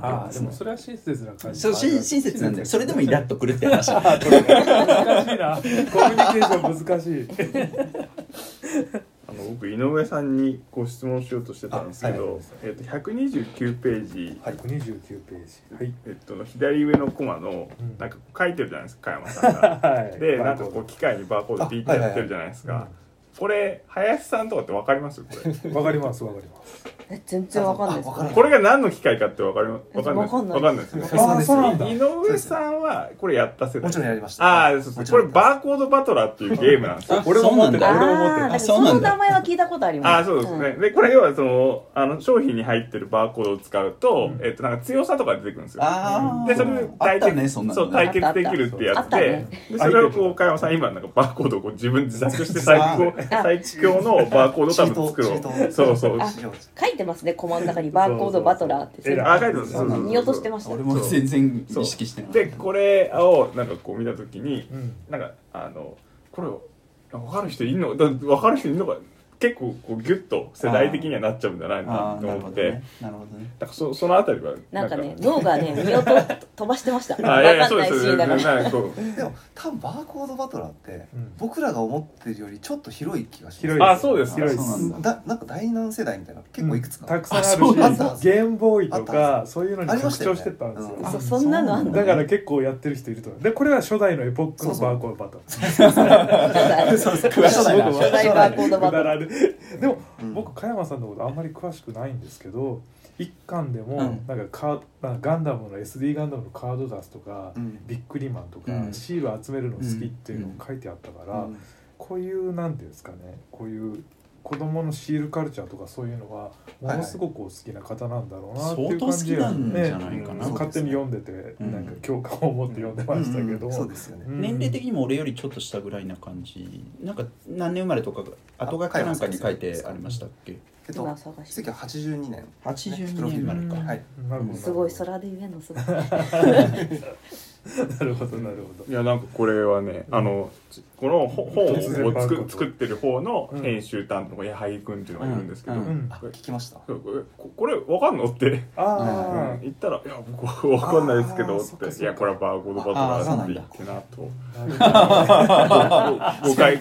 ああでもそれは親切な感じ。そう親親切なんだよ。それでもイラッとくるって話。難しいな。コミュニケーション難しい 僕井上さんにご質問しようとしてたんですけど、えっと129ページ、はい129ページ。はい。えっと、の左上のコマのうん。なんか書いてるじゃないですか加山さんが。はい。でなんかこう機械にバーコードピーってやってるじゃないですか。これ林さんとかってわかります？これ。わかりますわかります。え全然わかんないですあわかんないこれが何の機械かってわかりまわかんないわかんないわかんないですよ井上さんはこれやった世代。もちろんやりました。ああそうそう。これバーコードバトラーっていうゲームなんですよ。俺も持ってたそうなんだ。俺も持ってたあーそうなんだ。その名前は聞いたことあります。ああそうですね、でこれ要はそのあの商品に入ってるバーコードを使うと、えっとなんか強さとか出てくるんですよ。ああでそれであったねそんなの。そう対決できるってやつで。あったね。でそれをこう加山さん今なんかバーコードをこう自分で自作して最高最強のバーコード多分作ろう。トそうそう。あ書いてますねコマの中にバーコードバトラーってあ書いてます。見落としてました。俺も全然意識してないでこれをなんかこう見た時にうん。なんかあのこれ分かる人いるのだ分かる人いるのか結構こうギュッと世代的にはなっちゃうんじゃないかあなあなるほどと思って、ねなるほどね。なんかそそのあたりはなんかね脳がね 見落と飛ばしてました。あいやいやわかんないシそうです。ーンだから。でも多分バーコードバトラーってうん。僕らが思ってるよりちょっと広い気がします。広いあそうです。広いそうなんだ。だ。なんか第何世代みたいな結構いくつか、たくさんあるしゲームボーイとかそういうのに拡張してたんですよ。うんそそんなのあんの？だから結構やってる人いると。思うでこれは初代のエポックのバーコードバトルそうそう。詳しいな初代バーコードバトラー でも、うん。僕加山さんのことあんまり詳しくないんですけど一巻でもうん。なんかガンダムの SD ガンダムのカード出すとか、うん。ビックリマンとか、うん。シール集めるの好きっていうのを書いてあったから、うん。こういうなんていうんですかねこういう子供のシールカルチャーとかそういうのはものすごくお好きな方なんだろうなっていう感じが相当好きなんじゃないかなうん。勝手に読んでて、うんなんか共感を持って読んでましたけど、うん。そうですよね、うん。年齢的にも俺よりちょっと下ぐらいな感じ。なんか何年生まれとか後書きかなんかに書いてありましたっけ？えっと今探して1982年。82プロフィールまれか。うんはい。なるほど。すごい空で言えんのすごい。なるほどなるほど。いやなんかこれはね、あのこの本本を作作ってる方の編集担当の矢作君っていうのがいるんですけど、うん。うんあ聞きました。これここれわかんのって？あ言ったら「いや僕わかんないですけど」って「そっかそっか。いやこれはバーコードバトラー」って言って。なとあ誤解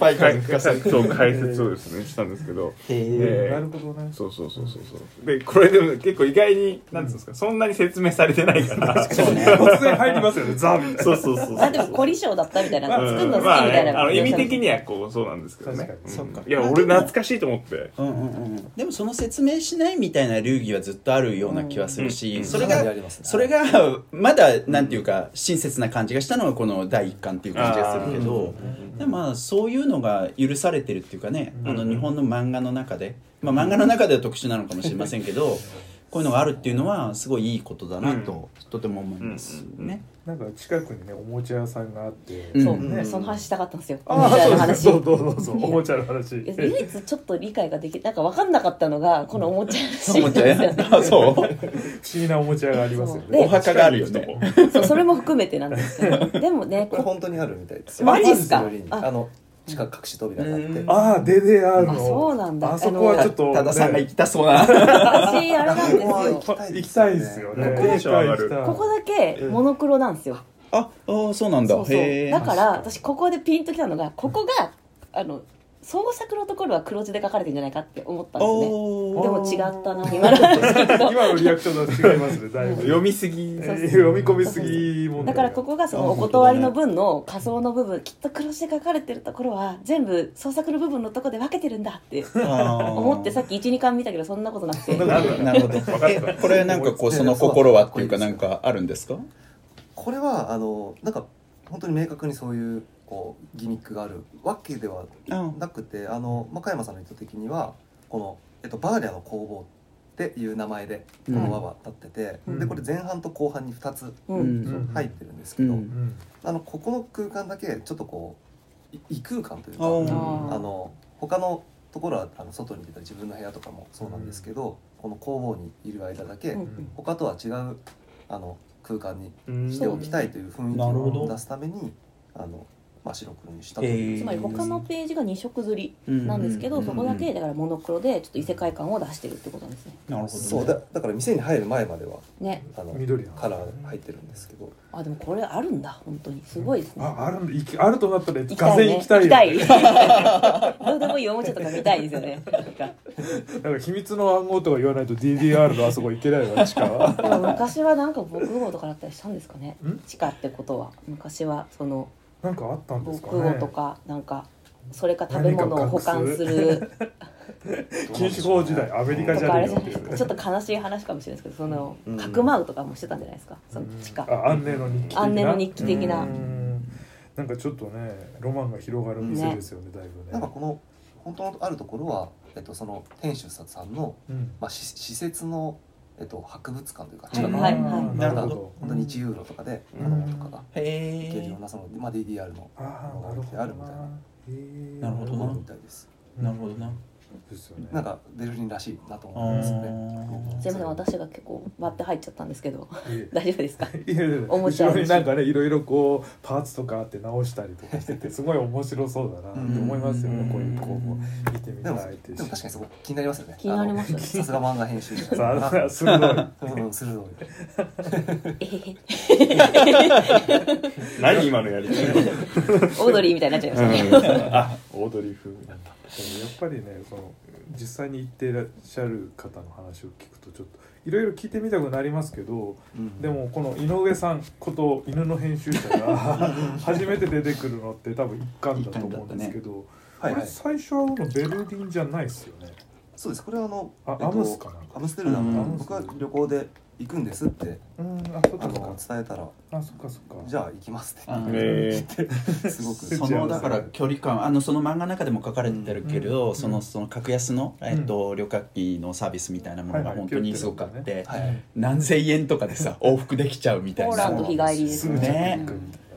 説をですねしたんですけどへなえるほどね。そうそうそうそうそう。でこれでも結構意外になんていうんですかそんなに説明されてないから。そうね。突然入りますよねザみたいな。そうそうそうそうあでも凝り性だったみたいな。うん作るの好きみまあたいなね。あの意味的にはこうそうなんですけどね。確かに。うん。そっか。いや俺懐かしいと思って。うんうんうんでもその説明しないみたいな流儀はずっとあるような気はするし、うんそれがそれがまだなんていうか親切な感じがしたのがこの第一巻っていう感じがするけどでもまあそういうのが許されてるっていうかねあの日本の漫画の中で、まあ、漫画の中では特殊なのかもしれませんけどこういうのがあるっていうのはすごいいいことだなととても思いますね。なんか近くにねおもちゃ屋さんがあって。うん。そう、ね。その話したかったんですよ。あみたいなあ話。そうそうそうそう。おもちゃの話。唯一ちょっと理解ができなんか分かんなかったのがこのおもちゃおもちゃあそう。不思議なおもちゃ屋がありますよでね。お墓があるよね。そうそれも含めてなんですけど。でもねこれこ本当にあるみたいですよ。マジっすか？あの地下隠し扉があってうんああ DDR あのそうなんだあそこはちょっと、ね、多田さんが行きたそうな。私あれなんですよ行きたい行きたいですよねここだけここだけモノクロなんですよああそうなんだ。そうそう。だから私ここでピンときたのがここがあの創作のところは黒字で書かれてんじゃないかって思ったんですよね。おでも違ったな 今の。今のリアクションと違いますねだいぶ。読みすぎ。そうそう読み込みすぎだからここがそのお断りの分の仮想の部分きっと黒字で書かれてるところは全部創作の部分のところで分けてるんだって思思ってさっき12巻見たけどそんなことなくて。なるほど。なるほど。分かったえこれなんかこうその心はっていうかなんかあるんですか？これはあのなんか本当に明確にそういうこうギミックがあるわけではあなくてあの、まあ、加山さんの意図的にはこの、えっと、バーリャの工房っていう名前でこの輪は立ってて、うん。でこれ前半と後半に2つううん。ん入ってるんですけど、うん。うん。あのここの空間だけちょっとこうい異空間というかあの他のところはあの外に出た自分の部屋とかもそうなんですけど、この工房にいる間だけ、うん。他とは違うあの空間にししておきたいという雰囲気を出すためにあの、まあ、白黒にしたとへいう。ー。つまり他のページが2色刷りうん。なんですけど、うん。そこだけだからモノクロでちょっと異世界観を出してるってことなんですね。なるほどね。そうだ。だから店に入る前まではね。あの緑なんですねカラー入ってるんですけど。あでもこれあるんだ。本当にすごいですね、ああるんだ。あるとなったら行きがぜんたいね。行きたいよ、行きたい。どうでもいいおもちゃとか見たいですよね。なんか秘密の暗号とか言わないと DDR のあそこ行けないわ 地下は。でも昔はなんか防空壕とかだったりしたんですかね。ん？地下ってことは。昔はそのなんかあったんで防すかね。空壕とかなんかそれか食べ物を保管する。禁止法時代アメリカじゃねえよっていう。じゃないですか。ちょっと悲しい話かもしれないですけどそのうん。かくまうとかもしてたんじゃないですか。その地下。あ安寧の日記的な。安寧の日記的な。うん。なんかちょっとねロマンが広がる店ですよねだいぶね。なんかこの本当のあるところは、えっと、その店主さんの、うん。まあ、し施設の、えっと、博物館というかはい近くにはいあーなるほど。本当に1ユーロとかで子うん。供とかがへ行けるようえなその、まあ、DDR のああなるほど。あるみたいな。なるほどな。みたいです。なるほどなね。なんかベルリンらしいなとあ思うんですよね。ー。すいません私が結構割って入っちゃったんですけど。大丈夫ですか？いやいやおもちゃ。後ろになんかねいろいろこうパーツとかあって直したりとかしてて すごい面白そうだなって思いますよね。こういうこう見てみたいってでも確かにそこ気になりますよね。気になりますさすが漫画編集者。さあ鋭いうん鋭い。何今のやり方？オードリーみたいになっちゃいましたね。あオードリー風。になったやっぱりねその実際に行っていらっしゃる方の話を聞くとちょっといろいろ聞いてみたくなりますけどうんでもこの井上さんこと犬の編集者が 初めて出てくるのって多分一巻だと思うんですけど、はいはい。これ最初はベルリンじゃないですよね。そうです。これはあのあえっとアムスかなんか。アムステルダム。うん。僕は旅行で行くんですって。うんあそっあかそっの伝えたら。かあそっかそっか。じゃあ行きますって。あー。え すごく。そのだから 距離感あのその漫画の中でも書かれてるけれど、うん。そのその格安の、えっと旅客機のサービスみたいなものがはいはい。本当にすごくあって、はい。何千円とかでさ往復できちゃうみたいな。ポーランド日帰りですね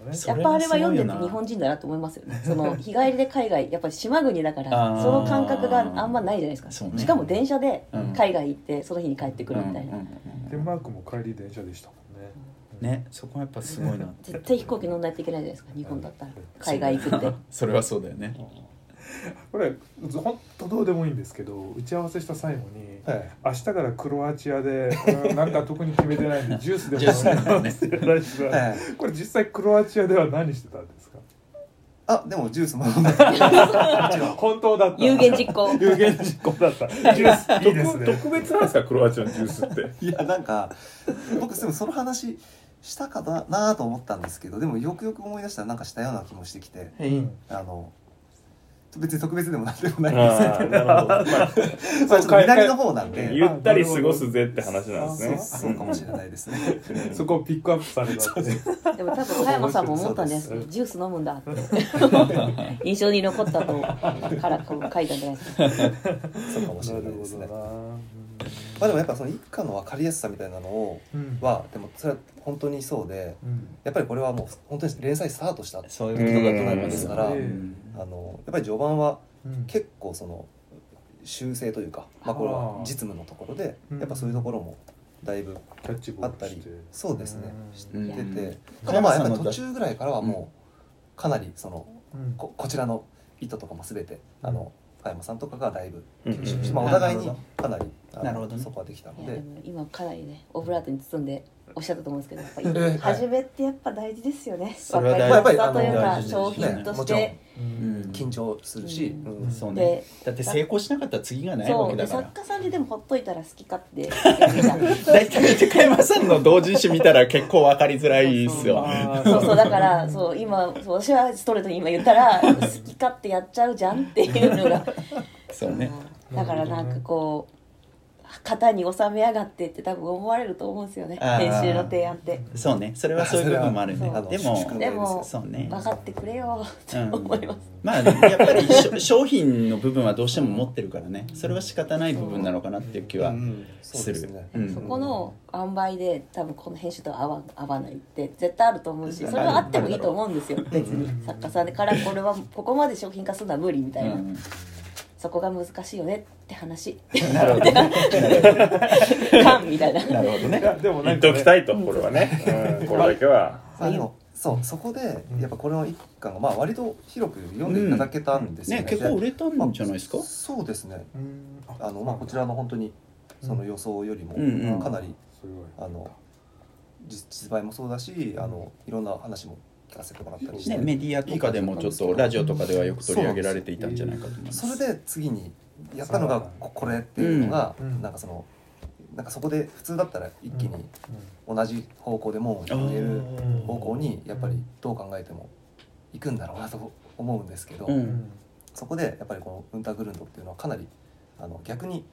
やっぱあれは読んでて日本人だなと思いますよね。その日帰りで海外やっぱり島国だから その感覚があんまないじゃないですか、ね。しかも電車でうん。海外行ってその日に帰ってくるみたいな、うんうんうんデンマークも帰り電車でしたもんね。ねそこはやっぱすごいな。絶対飛行機乗んないといけないじゃないですか日本だったら。海外行くって。それはそうだよね これ本当どうでもいいんですけど打ち合わせした最後にはい。明日からクロアチアで、うんなんか特に決めてないんで ジュースで。も飲みますって はい。これ実際クロアチアでは何してたんですか？あでもジュースも飲んで本当だった。有言実行。有言実行だった。ジュースいいですね。特別なんですかクロアチアのジュースって。いやなんか僕でもその話したかななと思ったんですけどでもよくよく思い出したらなんかしたような気もしてきて。うん。あの別に特別でもなんでもないんです。ああなるほど、まあ、まあちょっと南の方なんで。ゆったり過ごすぜって話なんですね。そうそうかもしれないですね。そこをピックアップされたでも多分加山さんも思ったんです。ジュース飲むんだって。印象に残ったとからこう書いたんじゃないですか。そうかもしなれないですね。るほどなまあでもやっぱその一家の分かりやすさみたいなのをうん。はでもそれは本当にそうでうん。やっぱりこれはもう本当に連載スタートしたそういうことだと思いまですすからうん。あのやっぱり序盤はうん。結構その修正というか、まあ、これは実務のところでうん。やっぱそういうところもだいぶキャッチボあったりそうですね。うん。してうんてうん。ただまあやっぱり途中ぐらいからはもうかなりそのうん。ここちらの意図とかも全てあの加山さんとかがだいぶうん吸収しうん。まあお互いにかなりなるほどね。そこはできたので。今かなりねオブラートに包んでおっしゃったと思うんですけどやっぱり、ええ初めってやっぱ大事ですよね。それは大事。わかりやすさというか商品として、うん。緊張するし、うん。うん。そうね。でだって成功しなかったら次がないわそうでけだから。作家さんででもほっといたら好き勝手 大体高山さんの同人誌見たら結構分かりづらいっすよ。そうそうだからそう今そう私はストレートに今言ったら 好き勝手やっちゃうじゃんっていうのが。そうね。だからなんかこう型に収めやがってって多分思われると思うんですよね。あー。編集の提案って。そうね。それはそういう部分もあるねそれはで。そう。もでもそうね。分かってくれよ。って思います、まあやっぱりしょ商品の部分はどうしても持ってるからね。それは仕方ない部分なのかなっていう気はうん。そうするですね。うん。そこの塩梅で多分この編集と合わ合わないって絶対あると思うしそれはあってもいいと思うんですよ。別に作家さんからこれはここまで商品化するのは無理みたいな、うんそこが難しいよねって話。なるほどね。かんみたいななるほどね。でもな言っんか、ね、ときたいとこれはね、うん、これだけは。あでもそうそこでやっぱこの一巻がまあ割と広く読んでいただけたんですよね,で、ね結構売れたんじゃないですか？そうですね。うん。あのまあこちらの本当にその予想よりもうんうん。かなりすごい。あの実実売もそうだしあのいろんな話も聞かせてもらったりして、ねメディアとかでもちょっとラジオとかではよく取り上げられていたんじゃないかと思います。それで次にやったのがここれっていうのが、うん。なんかそのなんかそこで普通だったら一気に同じ方向でもう言える方向にやっぱりどう考えても行くんだろうなと思うんですけど、ううん。んそこでやっぱりこのウンターグルンドっていうのはかなりあの逆に、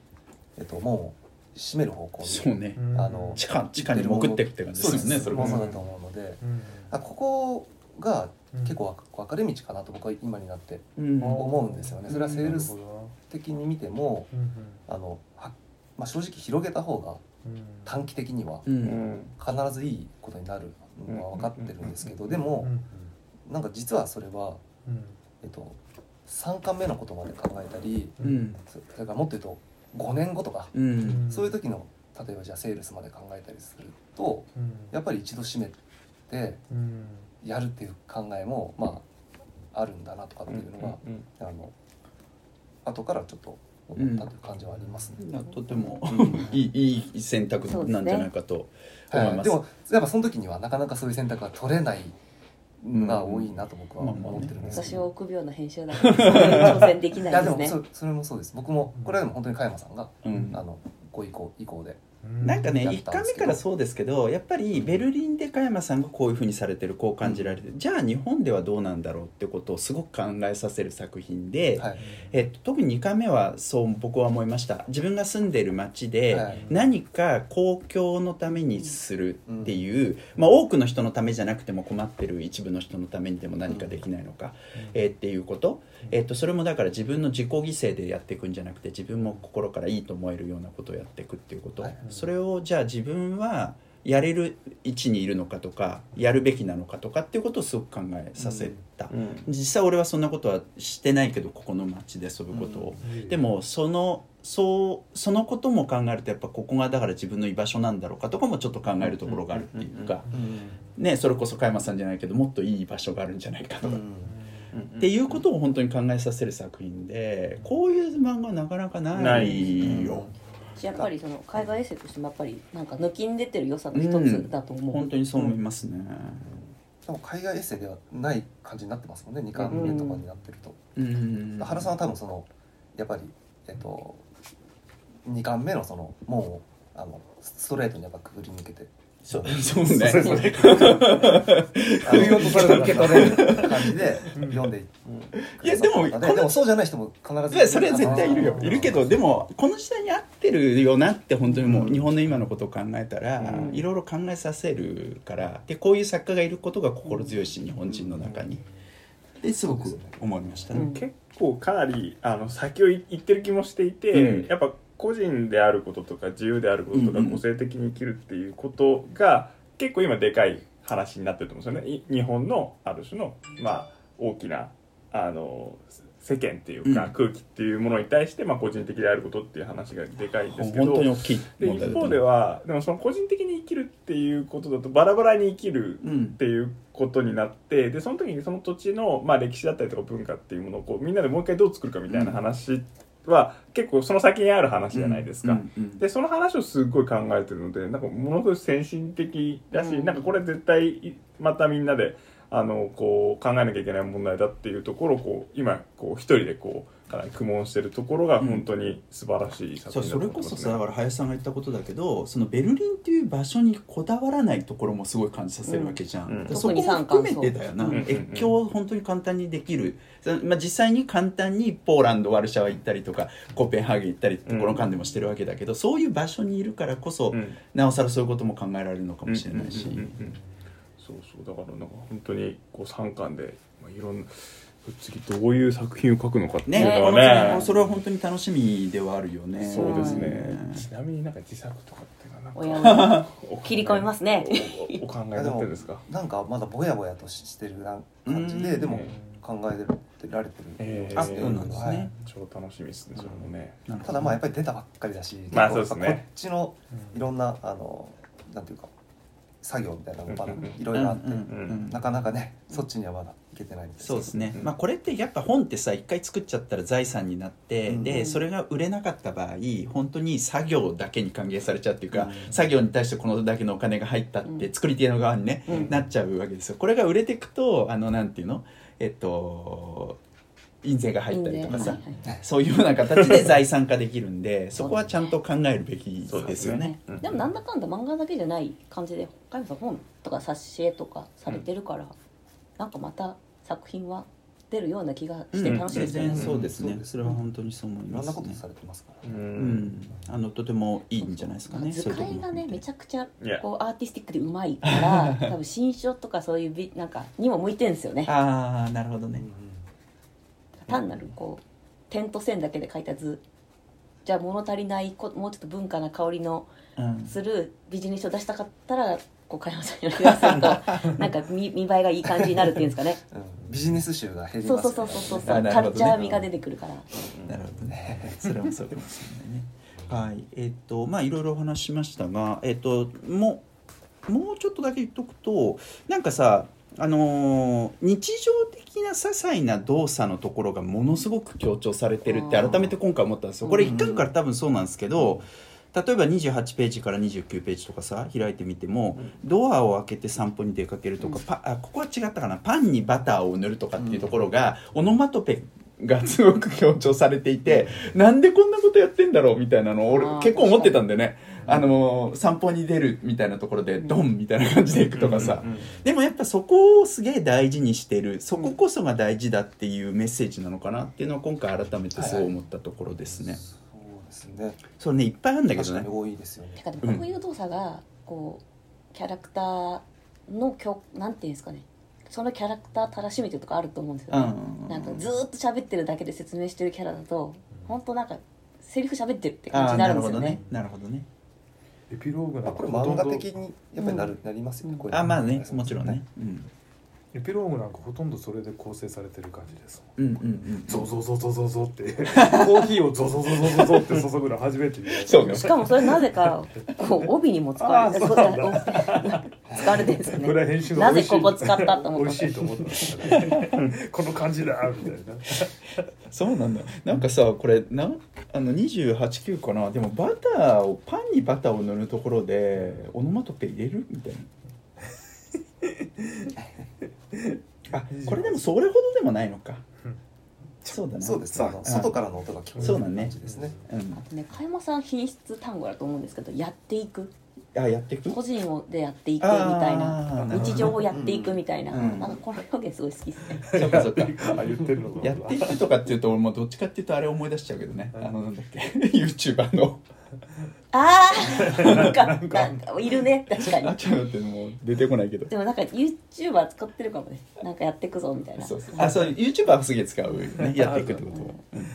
えっと、門を閉める方向にそうね。うん。あの地下地下に潜っていくって感じですよねそれそれももそうだと思うのでうん。あここがうん。結構分かれ道かなと僕は今になってうん。思うんですよね。それはセールス的に見てもあのは、まあ、正直広げた方がうん。短期的には必ずいいことになるのは分かってるんですけどでうもん。なんか実はそれは、うん。えっと、3巻目のことまで考えたりうん。そそれからもっと言うと5年後とかうん。そういう時の例えばじゃあセールスまで考えたりするとうん。やっぱり一度閉めてうん。やるっていう考えもまああるんだなとかっていうのが、あの後からちょっと思ったという感じはありますね。いやとてもいいいい選択なんじゃないかと思いはい、ます。でもやっぱその時にはなかなかそういう選択が取れないのが多いなと僕は思ってるんですけど、私は臆病な編集だから挑戦できいないですね。やでもそそれもそうです。僕もこれはでも本当に加山さんが、うん。あのご意向意向でなんかねやっ1たんですけど。回目からそうですけどやっぱりベルリンで加山さんがこういうふうにされてるこう感じられてるじゃあ日本ではどうなんだろうってことをすごく考えさせる作品で、はい。えっと、特に2回目はそう僕は思いました。自分が住んでいる町ではい。何か公共のためにするっていう、まあ、多くの人のためじゃなくても困ってる一部の人のためにでも何かできないのか、えーっていうこと、えっと、それもだから自分の自己犠牲でやっていくんじゃなくて自分も心からいいと思えるようなことをやっていくっていうこと、はいそれをじゃあ自分はやれる位置にいるのかとかやるべきなのかとかっていうことをすごく考えさせた、うん。実際俺はそんなことはしてないけどここの街で遊ぶことを、でもそのそうそのことも考えるとやっぱここがだから自分の居場所なんだろうかとかもちょっと考えるところがあるっていうか、ね、それこそ加山さんじゃないけどもっといい場所があるんじゃないかとか、っていうことを本当に考えさせる作品でこういう漫画はなかなかないよ。やっぱりその海外エッセイとしてもやっぱりなんか抜きん出てる良さの一つだと思う、本当にそう思いますね。でも海外エッセイではない感じになってますもんね。2巻目とかになってると、うん。原さんは多分そのやっぱりえっと2巻目のその門をあのストレートにやっぱくぐり抜けてそうそうね。振り落とされた受け取れる感じで読んでいやでもででもそうじゃない人も必ずいやそれは絶対いるよ。いるけどでもこの時代に合ってるよなって本当にもう日本の今のことを考えたらうん。いろいろ考えさせるからでこういう作家がいることが心強いし日本人の中に。ですごく思いましたね。うん。結構かなりあの先を行ってる気もしていて、うん。やっぱ個人であることとか自由であることとか個性的に生きるっていうことが結構今でかい話になってると思うんですよね。い日本のある種のまあ大きなあの世間っていうか、うん。空気っていうものに対してまあ個人的であることっていう話がでかいんですけど。で一方ではでもその個人的に生きるっていうことだとバラバラに生きるうんっていうことになってでその時にその土地の、まあ、歴史だったりとか文化っていうものをこうみんなでもう一回どう作るかみたいな話は、結構その先にある話じゃないですか。うんうんでその話をすっごい考えてるのでなんかものすごい先進的だし、うんなんかこれ絶対またみんなであのこう考えなきゃいけない問題だっていうところをこう今こう一人でこうかなり苦悶してるところがうん本当に素晴らしい。作そうそれ品だと思い。ます、ねこそさだから林さんが言ったことだけどそのベルリンってい。う場所にこだわらない。ところもすごい。感じさせるわけじゃん、うんでそこも含めてだよな、特に三冠越境を本当に簡単にできる、まあ、実際に簡単にポーランドワルシャワ行ったりとかコペンハーゲン行ったりってところ間でもしてるわけだけど、そうい。う場所にい。るからこそ、うんなおさらそうい。うことも考えられるのかもしれない。し、うんうんうんうんそうそうだからなんか本当にこう3巻で、まあ、い。ろんな次どういう作品を書くのかっていうね。のはこのねそれは本当に楽しみではあるよね。そうですね。うん。ちなみになんか自作とかっていうのは親なんか 切り込みますね。おお考えになってるんですかなんかまだぼやぼやとしてるな感じうんででも考えられてるえーあそうなんですねはい超楽しみですねそれもねただまあやっぱり出たばっかりだしまあそうですねこっちのいろんなあのなんていうか作業みたいなのもまだいろいろあってなかなかねそっちにはまだいけてないんですそうですね、うん。まあ、これってやっぱ本ってさ一回作っちゃったら財産になって、うんでそれが売れなかった場合本当に作業だけに還元されちゃうっていうか、うん作業に対してこのだけのお金が入ったって、作り手の側にね、うん。なっちゃうわけですよ。これが売れていくとあのなんていうの？えっと印税が入ったりとかさ、はいはいはい。そういうような形で財産化できるんで そこはちゃんと考えるべきですよね。ねうん。でもなんだかんだ漫画だけじゃない感じで他にも本とか挿絵とかされてるから、なんかまた作品は出るような気がして楽しいですよね、全然そうですね、うんそれは本当にそう思いいろますね。んなことされてますからううん。ん、あのとてもいいんじゃないですかね。図解がねめちゃゃくちゃこうアーティスティックでうまいから 多分新書とかそういう美なんかにも向いてるんですよね。ああなるほどね。単なるこう点と線だけで描いた図。じゃあ物足りないこもうちょっと文化な香りのうん。するビジネス書出したかったらこう加山さんにお願いすると なんか見見栄えがいい感じになるっていうんですかね。うん。ビジネス集が減りそうますそうそうそう。そう、あなるほどね。カルチャー味が出てくるから。なるほどね。それもそうかもしれないね。はい、えっ、とまあいろいろお話ししましたが、えっ、ともうもうちょっとだけ言っとくと、なんかさ。あのー日常的な些細な動作のところがものすごく強調されてるって改めて今回思ったんですよ。これ一巻から多分そうなんですけど、例えば28ページから29ページとかさ開いてみても、ドアを開けて散歩に出かけるとか、パあここは違ったかな？パンにバターを塗るとかっていうところが、オノマトペがすごく強調されていて、なんでこんなことやってんだろう？みたいなのを俺結構思ってたんでねあのー散歩に出るみたいなところでドンみたいな感じで行くとかさ、うんうんでもやっぱそこをすげえ大事にしてる。そここそが大事だっていうメッセージなのかなっていうのを今回改めてそう思ったところですね、そうですね。それね。いっぱいあるんだけどね。多いですよね。てかでもこういう動作がこうキャラクターのきょなんていうんですかね。そのキャラクターたらしめてるとかあると思うんですよね、うん。なんかずーっと喋ってるだけで説明してるキャラだと本当なんかセリフ喋ってるって感じになるんですよね。なるほどね。なるほどねエピローグなんかまあこれほとんど漫画的にやっぱりなる、なりますよねこういうの。あまあねもちろんね、うん、エピローグなんかほとんどそれで構成されてる感じですもん。うんうんうんゾゾゾゾゾゾって。コーヒーをゾゾゾゾゾゾって注ぐの初めて見ました。そうかしかもそれなぜかこう帯にも使われて使われてるんですよこれ編集がなぜここ使ったと思った美味しいと思ったね。この感じだみたいな。そうなんだ。なんかさこれなんあの289かな。でもバターをパンにバターを塗るところでオノマトペ入れるみたいな。あこれでもそれほどでもないのか。うんそうだな。そうです。外からの音が聞こえるそうだね感じですね。うん。ね加山さん品質単語だと思うんですけどやっていくあやっていく？個人をでやっていくみたいな日常をやっていくみたいな、うん。なん。かこの表現すごい好きですね。そうかそうか。あ言ってるのやっていくとかっていうと俺もどっちかっていうとあれ思い出しちゃうけどね。あのなんだっけ？YouTuber の。ああなんか なんか。いるね。確かに。あちょってもう出てこないけど。でもなんか YouTuber 使ってるかもね。なんかやっていくぞみたいな。そうそう。あそう YouTuber はすげえ使うよねやっていくってことはうん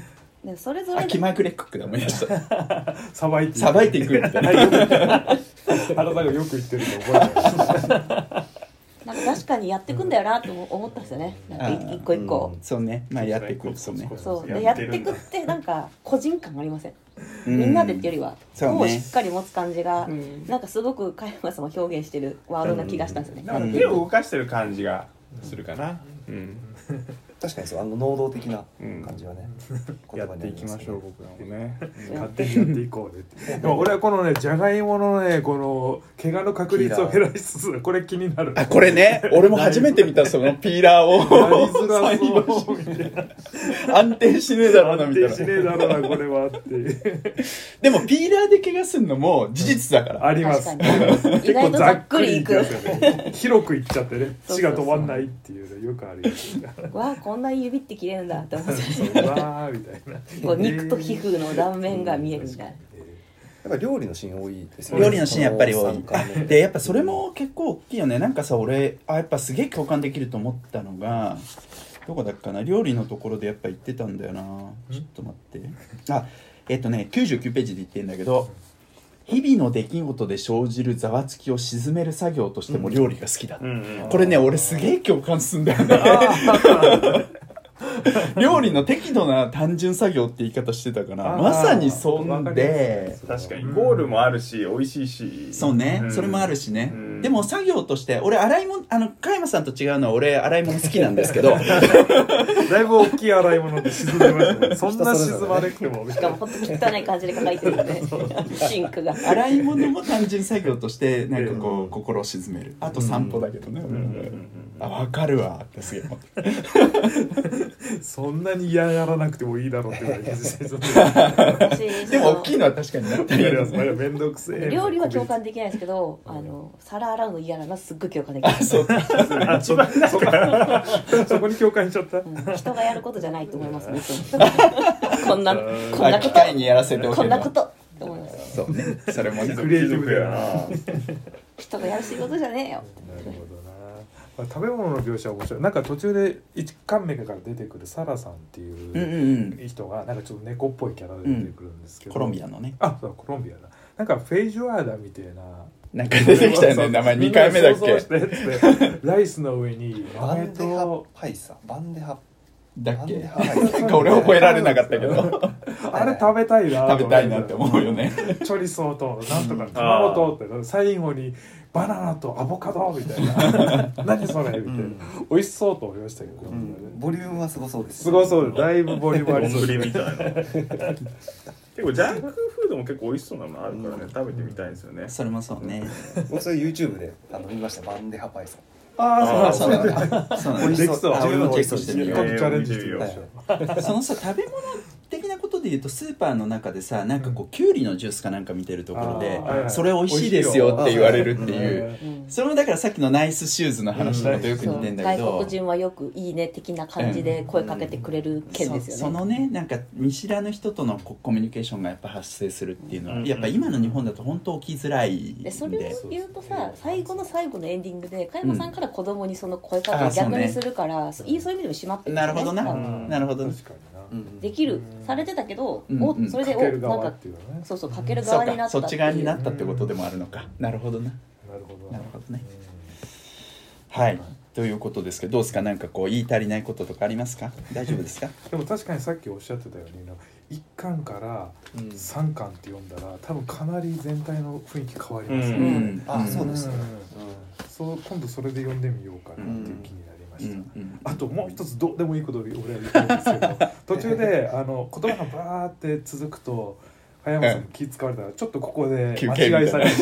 でそれぞれあ気前くれクックだ思い出した。さばいてさばいていくみたいな。原がよく言ってるの覚えてます なんか確かにやっていくんだよなと思ったんですよね。なんかあー一個一個そうね。まあやっていくそうね。そうでややっていくってなんか個人感ありません。うん。みんなでっていうよりはそうね。手をしっかり持つ感じがうん。なんかすごく加山さんも表現してるワードな気がしたんですよね。なんか手を動かしてる感じがするかな。うん確かにそうあの能動的な感じは ね、やっていきましょう僕らもね。勝手にやっていこうねって でも俺はこのねじゃがいものねこの怪我の確率を減らしつつこれ気になる。あこれね。俺も初めて見たそのピーラーを安定しねえだろうなみたい安定しねえなだろうなこれはっていう。でもピーラーで怪我するのも事実だから。あります。確かに。意外とざっくりいく。結構ざっくりいきますよね。広くいっちゃってね血が止まんないっていうのよくあるやつわあこんなに指って切れるんだって思って わーみたいな。こう肉と皮膚の断面が見えるみたいな。やっぱり料理のシーン多いですよね。料理のシーンやっぱり多いでやっぱそれも結構大きいよね。なんかさ俺あやっぱすげえ共感できると思ったのがどこだっけかな？料理のところでやっぱ言ってたんだよな。ちょっと待って。あえっとね99ページで言ってんだけど日々の出来事で生じるざわつきを鎮める作業としても料理が好きだ、うんうん。これね俺すげえ共感すんだよね。料理の適度な単純作業って言い方してたからまさにそんで。確かに。ゴールもあるし美味しいし。そうね、ん。それもあるしね、うんでも作業として俺洗い物あの加山さんと違うのは俺洗い物好きなんですけど。だいぶ大きい洗い物で沈んでましたね。そんな沈まなくても。みしたかも本当汚い感じで書いてるんでシンクが。洗い物も単純作業としてなんかこう心を鎮める。あと散歩だけどね、あ分かるわってすげえ思って。そんなに嫌がらなくてもいいだろうってぐらいでも大きいのは確かにな面倒くせえ。料理は共感できないですけどあの皿洗うの嫌なのはすっごい共感できる。あそうあそそそこに共感しちゃった。うん。人がやることじゃないと思いますね こんなこんなこと。械にやらせてこんなことって思います。そうね。それもね。クリエイティブだよ。な人がやる仕事じゃねえよ。なるほどな、まあ、食べ物の描写は面白い。なんか途中で一巻目から出てくるサラさんってうんうんいううん。人がなんかちょっと猫っぽいキャラで出てくるんですけど、コロンビアのね。あそうコロンビアだ。なんかフェイジュアーダみたいななんか出てきたよね名前。2回目だっけ？ライスの上にバ豆ンデハとパイサバンデハだっけ？バンデハパイサなんか俺覚えられなかったけど。あれ食べたいな食べたいなって思うよね。チョリソーとなんとか卵とって最後にバナナとアボカドみたいな。何それみたいな、美味しそうと思いましたけど、うん。ボリュームはすごそうです。すごそう。でだいぶボリュームありそう。丼みたいな 結構ジャンクフードも結構美味しそうなのあるからね食べてみたいんですよね。それもそうね。僕それ YouTube であの見ました。バンデハパイサああそうなんだ。だ。そうなんだ。美味しできそう。あ俺もチェックしてみよ。うそのさ食べ物で言うとスーパーの中でさなんかこうキュウリのジュースかなんか見てるところでそれ美味しいですよって言われるっていうう。ん。それもだからさっきのナイスシューズの話とかとよく似てんだけど。外国人はよくいいね的な感じで声かけてくれる件ですよね、そそのねなんか見知らぬ人とのこコミュニケーションがやっぱ発生するっていうのうん。はやっぱ今の日本だと本当起きづらいんで。それでを言うとさ最後の最後のエンディングで加山さんから子供にその声かけを逆にするから、そういいそういう意味でも締まってるんですよね。なるほどな。なるほど確かにできるうん。されてたけど、うんうん。おそれでおなんかそうそうかける側になったか。そっち側になっったってことでもあるのか。なるほどな。なるほど。なるほどね。うん。はい。ということですけどどうですかなんかこう言い足りないこととかありますか？大丈夫ですか？でも確かにさっきおっしゃってたように1巻からうん。3巻って読んだら多分かなり全体の雰囲気変わりますうね、ん。あそうですね。そう今度それで読んでみようかなっていう気になりまうした、んうん。あともう一つどうでもいいことを俺は言ってるんですけど途中で あの言葉がバーって続くと葉山さんも気使われたらちょっとここで間違いされて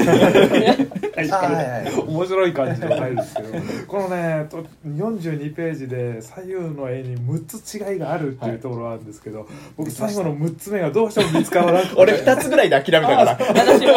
面白い感じで入るんですけどこのねと42ページで左右の絵に6つ違いがあるっていうところがあるんですけど、僕最後の6つ目がどうしても見つからなくて。俺2つぐらいで諦めたから。私も。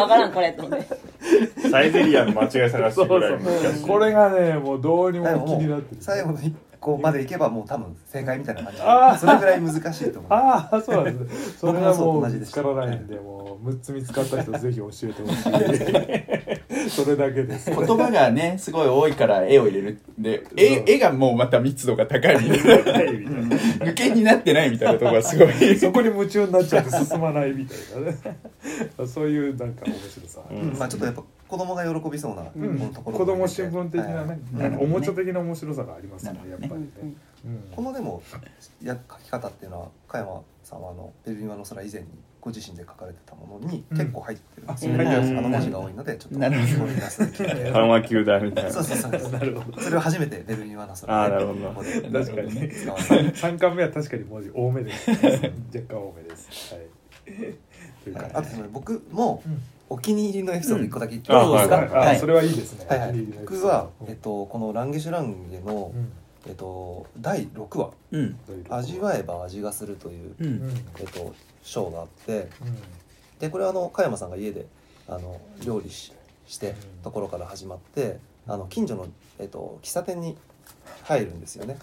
わからんこれ。と思って サイゼリアの間違い探しぐらい難しい。これがねもうどうにも気になってる最後の一個までいけばもう多分正解みたいな感じあー。それぐらい難しいと思う。ああそうなんですね。それがもう見つ僕もそう同じでした。からないんでもう6つ見つかった人ぜひ教えてほしい それだけです。言葉がねすごい多いから絵を入れる。で絵絵がもうまた密度が高いみたいな。抜けになってないみたいなところがすごい。そこに夢中になっちゃって進まないみたいなね。そういうなんか面白さ、うん。うん。まあちょっとやっぱ子供が喜びそうなこうん。のところ子供新聞的なね、おもちゃ的な面白さがありますねやっぱりね、このでもや書き方っていうのは加山さんはあのベルリンワの空以前にご自身で書かれてたものにうん。結構入ってるんですよ、あね入ってますあの文字が多いのでちょっとなるほど。絞り出す球団みたいな。そうそうそうなるほど。それを初めてベルリンワの空あーなるほど。確かになるほどね使われて。3巻目は確かに文字多めです若干多めです。はい。あと僕もうん。お気に入りのエピソード1個だけ言ってうんいいですか、あはいはい。あそれはいいですね。はいはい。僕は、うんえっと、この「ランゲシュランゲの」うんえっと、第6話。うん「味わえば味がする」という、ううん。んえっと、章があって。うん。でこれはあの加山さんが家であの料理ししてうんところから始まってあの近所の、えっと、喫茶店に入るんですよね。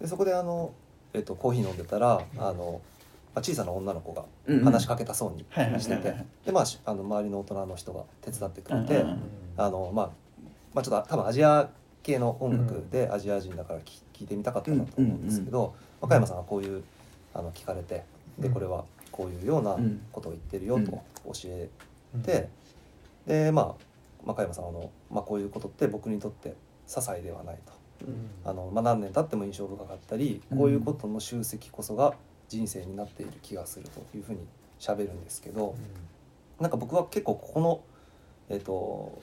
でそこであの、えっと、コーヒー飲んでたらあの、まあ、小さな女の子がうんうん。話しかけたそうにはいはいはいしでまあしあの周りの大人の人が手伝ってくれて、うんうんあのまあ、まあちょっと多分アジア系の音楽でアジア人だから聴聞いてみたかったなと思うんですけど和歌山さんがこういうあの聞かれてでこれはこういうようなことを言ってるよと教えてでまあ和歌山さんはあの、まあ、こういうことって僕にとって些細ではないと。あの、まあ、何年経っても印象深かったりこういうことの集積こそが人生になっている気がするというふうに喋るんですけど。なんか僕は結構ここのえっ、と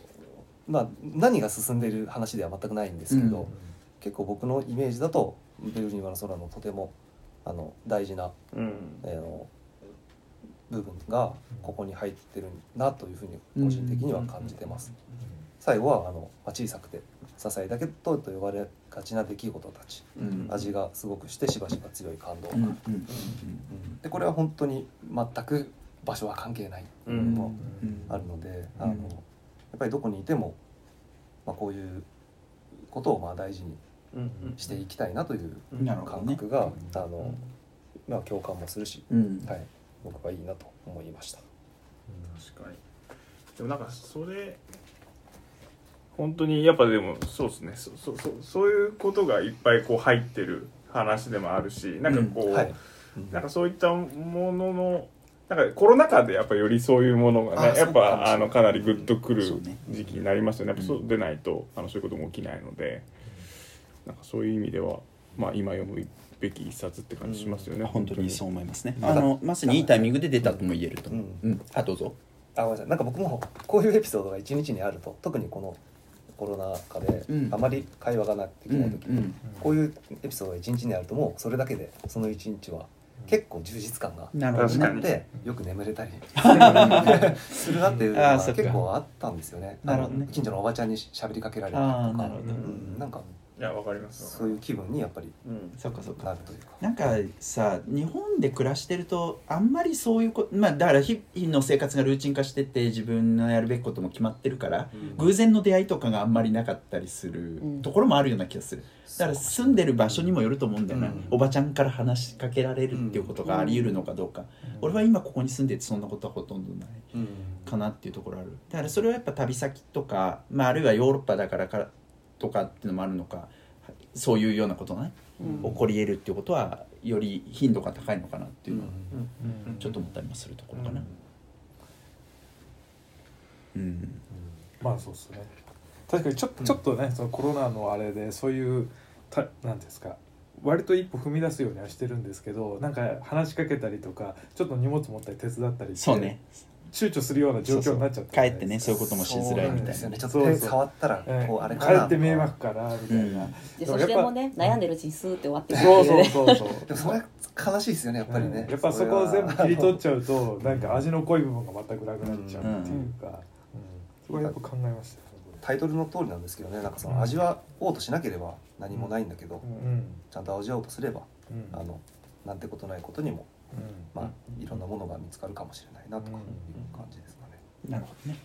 まあ何が進んでいる話では全くないんですけど、うん。結構僕のイメージだとベルリンワの空のとてもあの大事な、うん。えーの部分がここに入ってるなというふうに個人的には感じてます。最後はあの、まあ、小さくて些細だけどと呼ばれがちな出来事たち、うん。味がすごくしてしばしば強い感動うん。が、うん。でこれは本当に全く場所は関係ないもうん。あるので、うんあのやっぱりどこにいても、まあ、こういうことをまあ大事にうんしていきたいなという感覚が、あのまあ、共感もするし、うん。はい、僕はいいなと思いました。確かに。でもなんかそれ本当にやっぱでもそうですね。そそそそういうことがいっぱいこう入ってる話でもあるしなんかこう、はい、なんかそういったもののなんかコロナ禍でやっぱよりそういうものがねやっぱあのかなりグッとくる時期になりますよね。やっぱそうでないとあのそういうことも起きないのでなんかそういう意味ではまあ今読むべき一冊って感じしますよね、本当に。そう思いますね。うんあのまさにいいタイミングで出たとも言えると。思う。ううん、あどうぞ。あごめんなさい。なんか僕もこういうエピソードが一日にあると特にこのコロナ禍でうん。あまり会話がなってきない時に、うん。こういうエピソードが一日にあるともうそれだけでその一日は結構充実感が。あってよく眠れたり するなっていうのが結構あったんですよね。近所のおばちゃんに喋りかけられたりとか。うんなんかいやわかりますそういう気分にやっぱりうん。そっかそっか。なるというか。なんかさ日本で暮らしてるとあんまりそういうことまあだから日々の生活がルーチン化してて自分のやるべきことも決まってるから、偶然の出会いとかがあんまりなかったりするうん。ところもあるような気がする、だから住んでる場所にもよると思うんだよな、うん。おばちゃんから話しかけられるっていうことがあり得るのかどうか、俺は今ここに住んでてそんなことはほとんどないうん。かなっていうところある。だからそれはやっぱ旅先とか、まあ、あるいはヨーロッパだからかとかっていうのもあるのかそういうようなことがね、うん。起こり得るっていうことはより頻度が高いのかなっていうのはうん。ちょっと思ったりもするところかな。うん。まあそうですね。確かにちょちょっとねそのコロナのあれでそういうたなんていうんですか割と一歩踏み出すようにはしてるんですけどなんか話しかけたりとかちょっと荷物持ったり手伝ったりしてそうね躊躇するような状況になっちゃって帰ってねそういうこともしづらいみたいな。そうなんですよね。ちょっと手触ったらええこうあれかな帰って迷惑かなみたいな、うん。でそしてもね悩んでるうちにスーって終わってくそうそうそうそう。でもそれ悲しいですよねやっぱりね、うん。やっぱそこを全部切り取っちゃうとなんか味の濃い部分が全くなくなっちゃうっていうか、うん。そこはやっぱ考えましたよ。タイトルの通りなんですけどねなんかその味わおうとしなければ何もないんだけど、うん。うん。ちゃんと味わおうとすればうん。あのなんてことないことにも、うんまあ、いろんなものが見つかるかもしれないなとかいう感じですかね。なるほどね。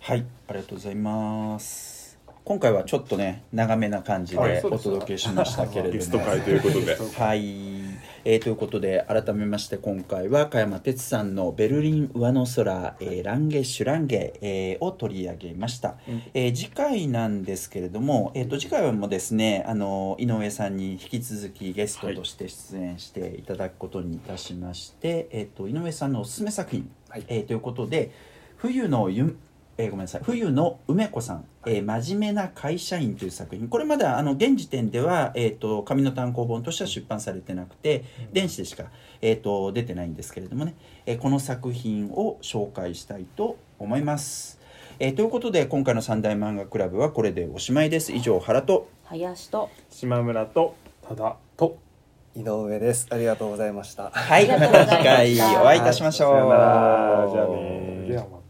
はい。ありがとうございます。今回はちょっとね長めな感じでお届けしましたけれども。ゲスト会ということで。はい、えーということで改めまして今回は加山哲さんの「ベルリン上の空、えーランゲシュランゲ、えーを取り上げました、えー次回なんですけれども、えー、と次回はもうですねあの井上さんに引き続きゲストとして出演していただくことにいたしまして、えー、と井上さんのおすすめ作品、はい。えーということで「冬のゆえーごめんなさい。冬の梅子さん、えー真面目な会社員」という作品。これまだあの現時点では、えー、と紙の単行本としては出版されてなくて電子でしか、えー、と出てないんですけれどもね、えーこの作品を紹介したいと思います。えーということで今回の三大漫画クラブはこれでおしまいです。以上原と林と島村とただと。井上です。ありがとうございました。はい。まありがとうごたざいました。次回お会いいたしましょう。じゃあねではまた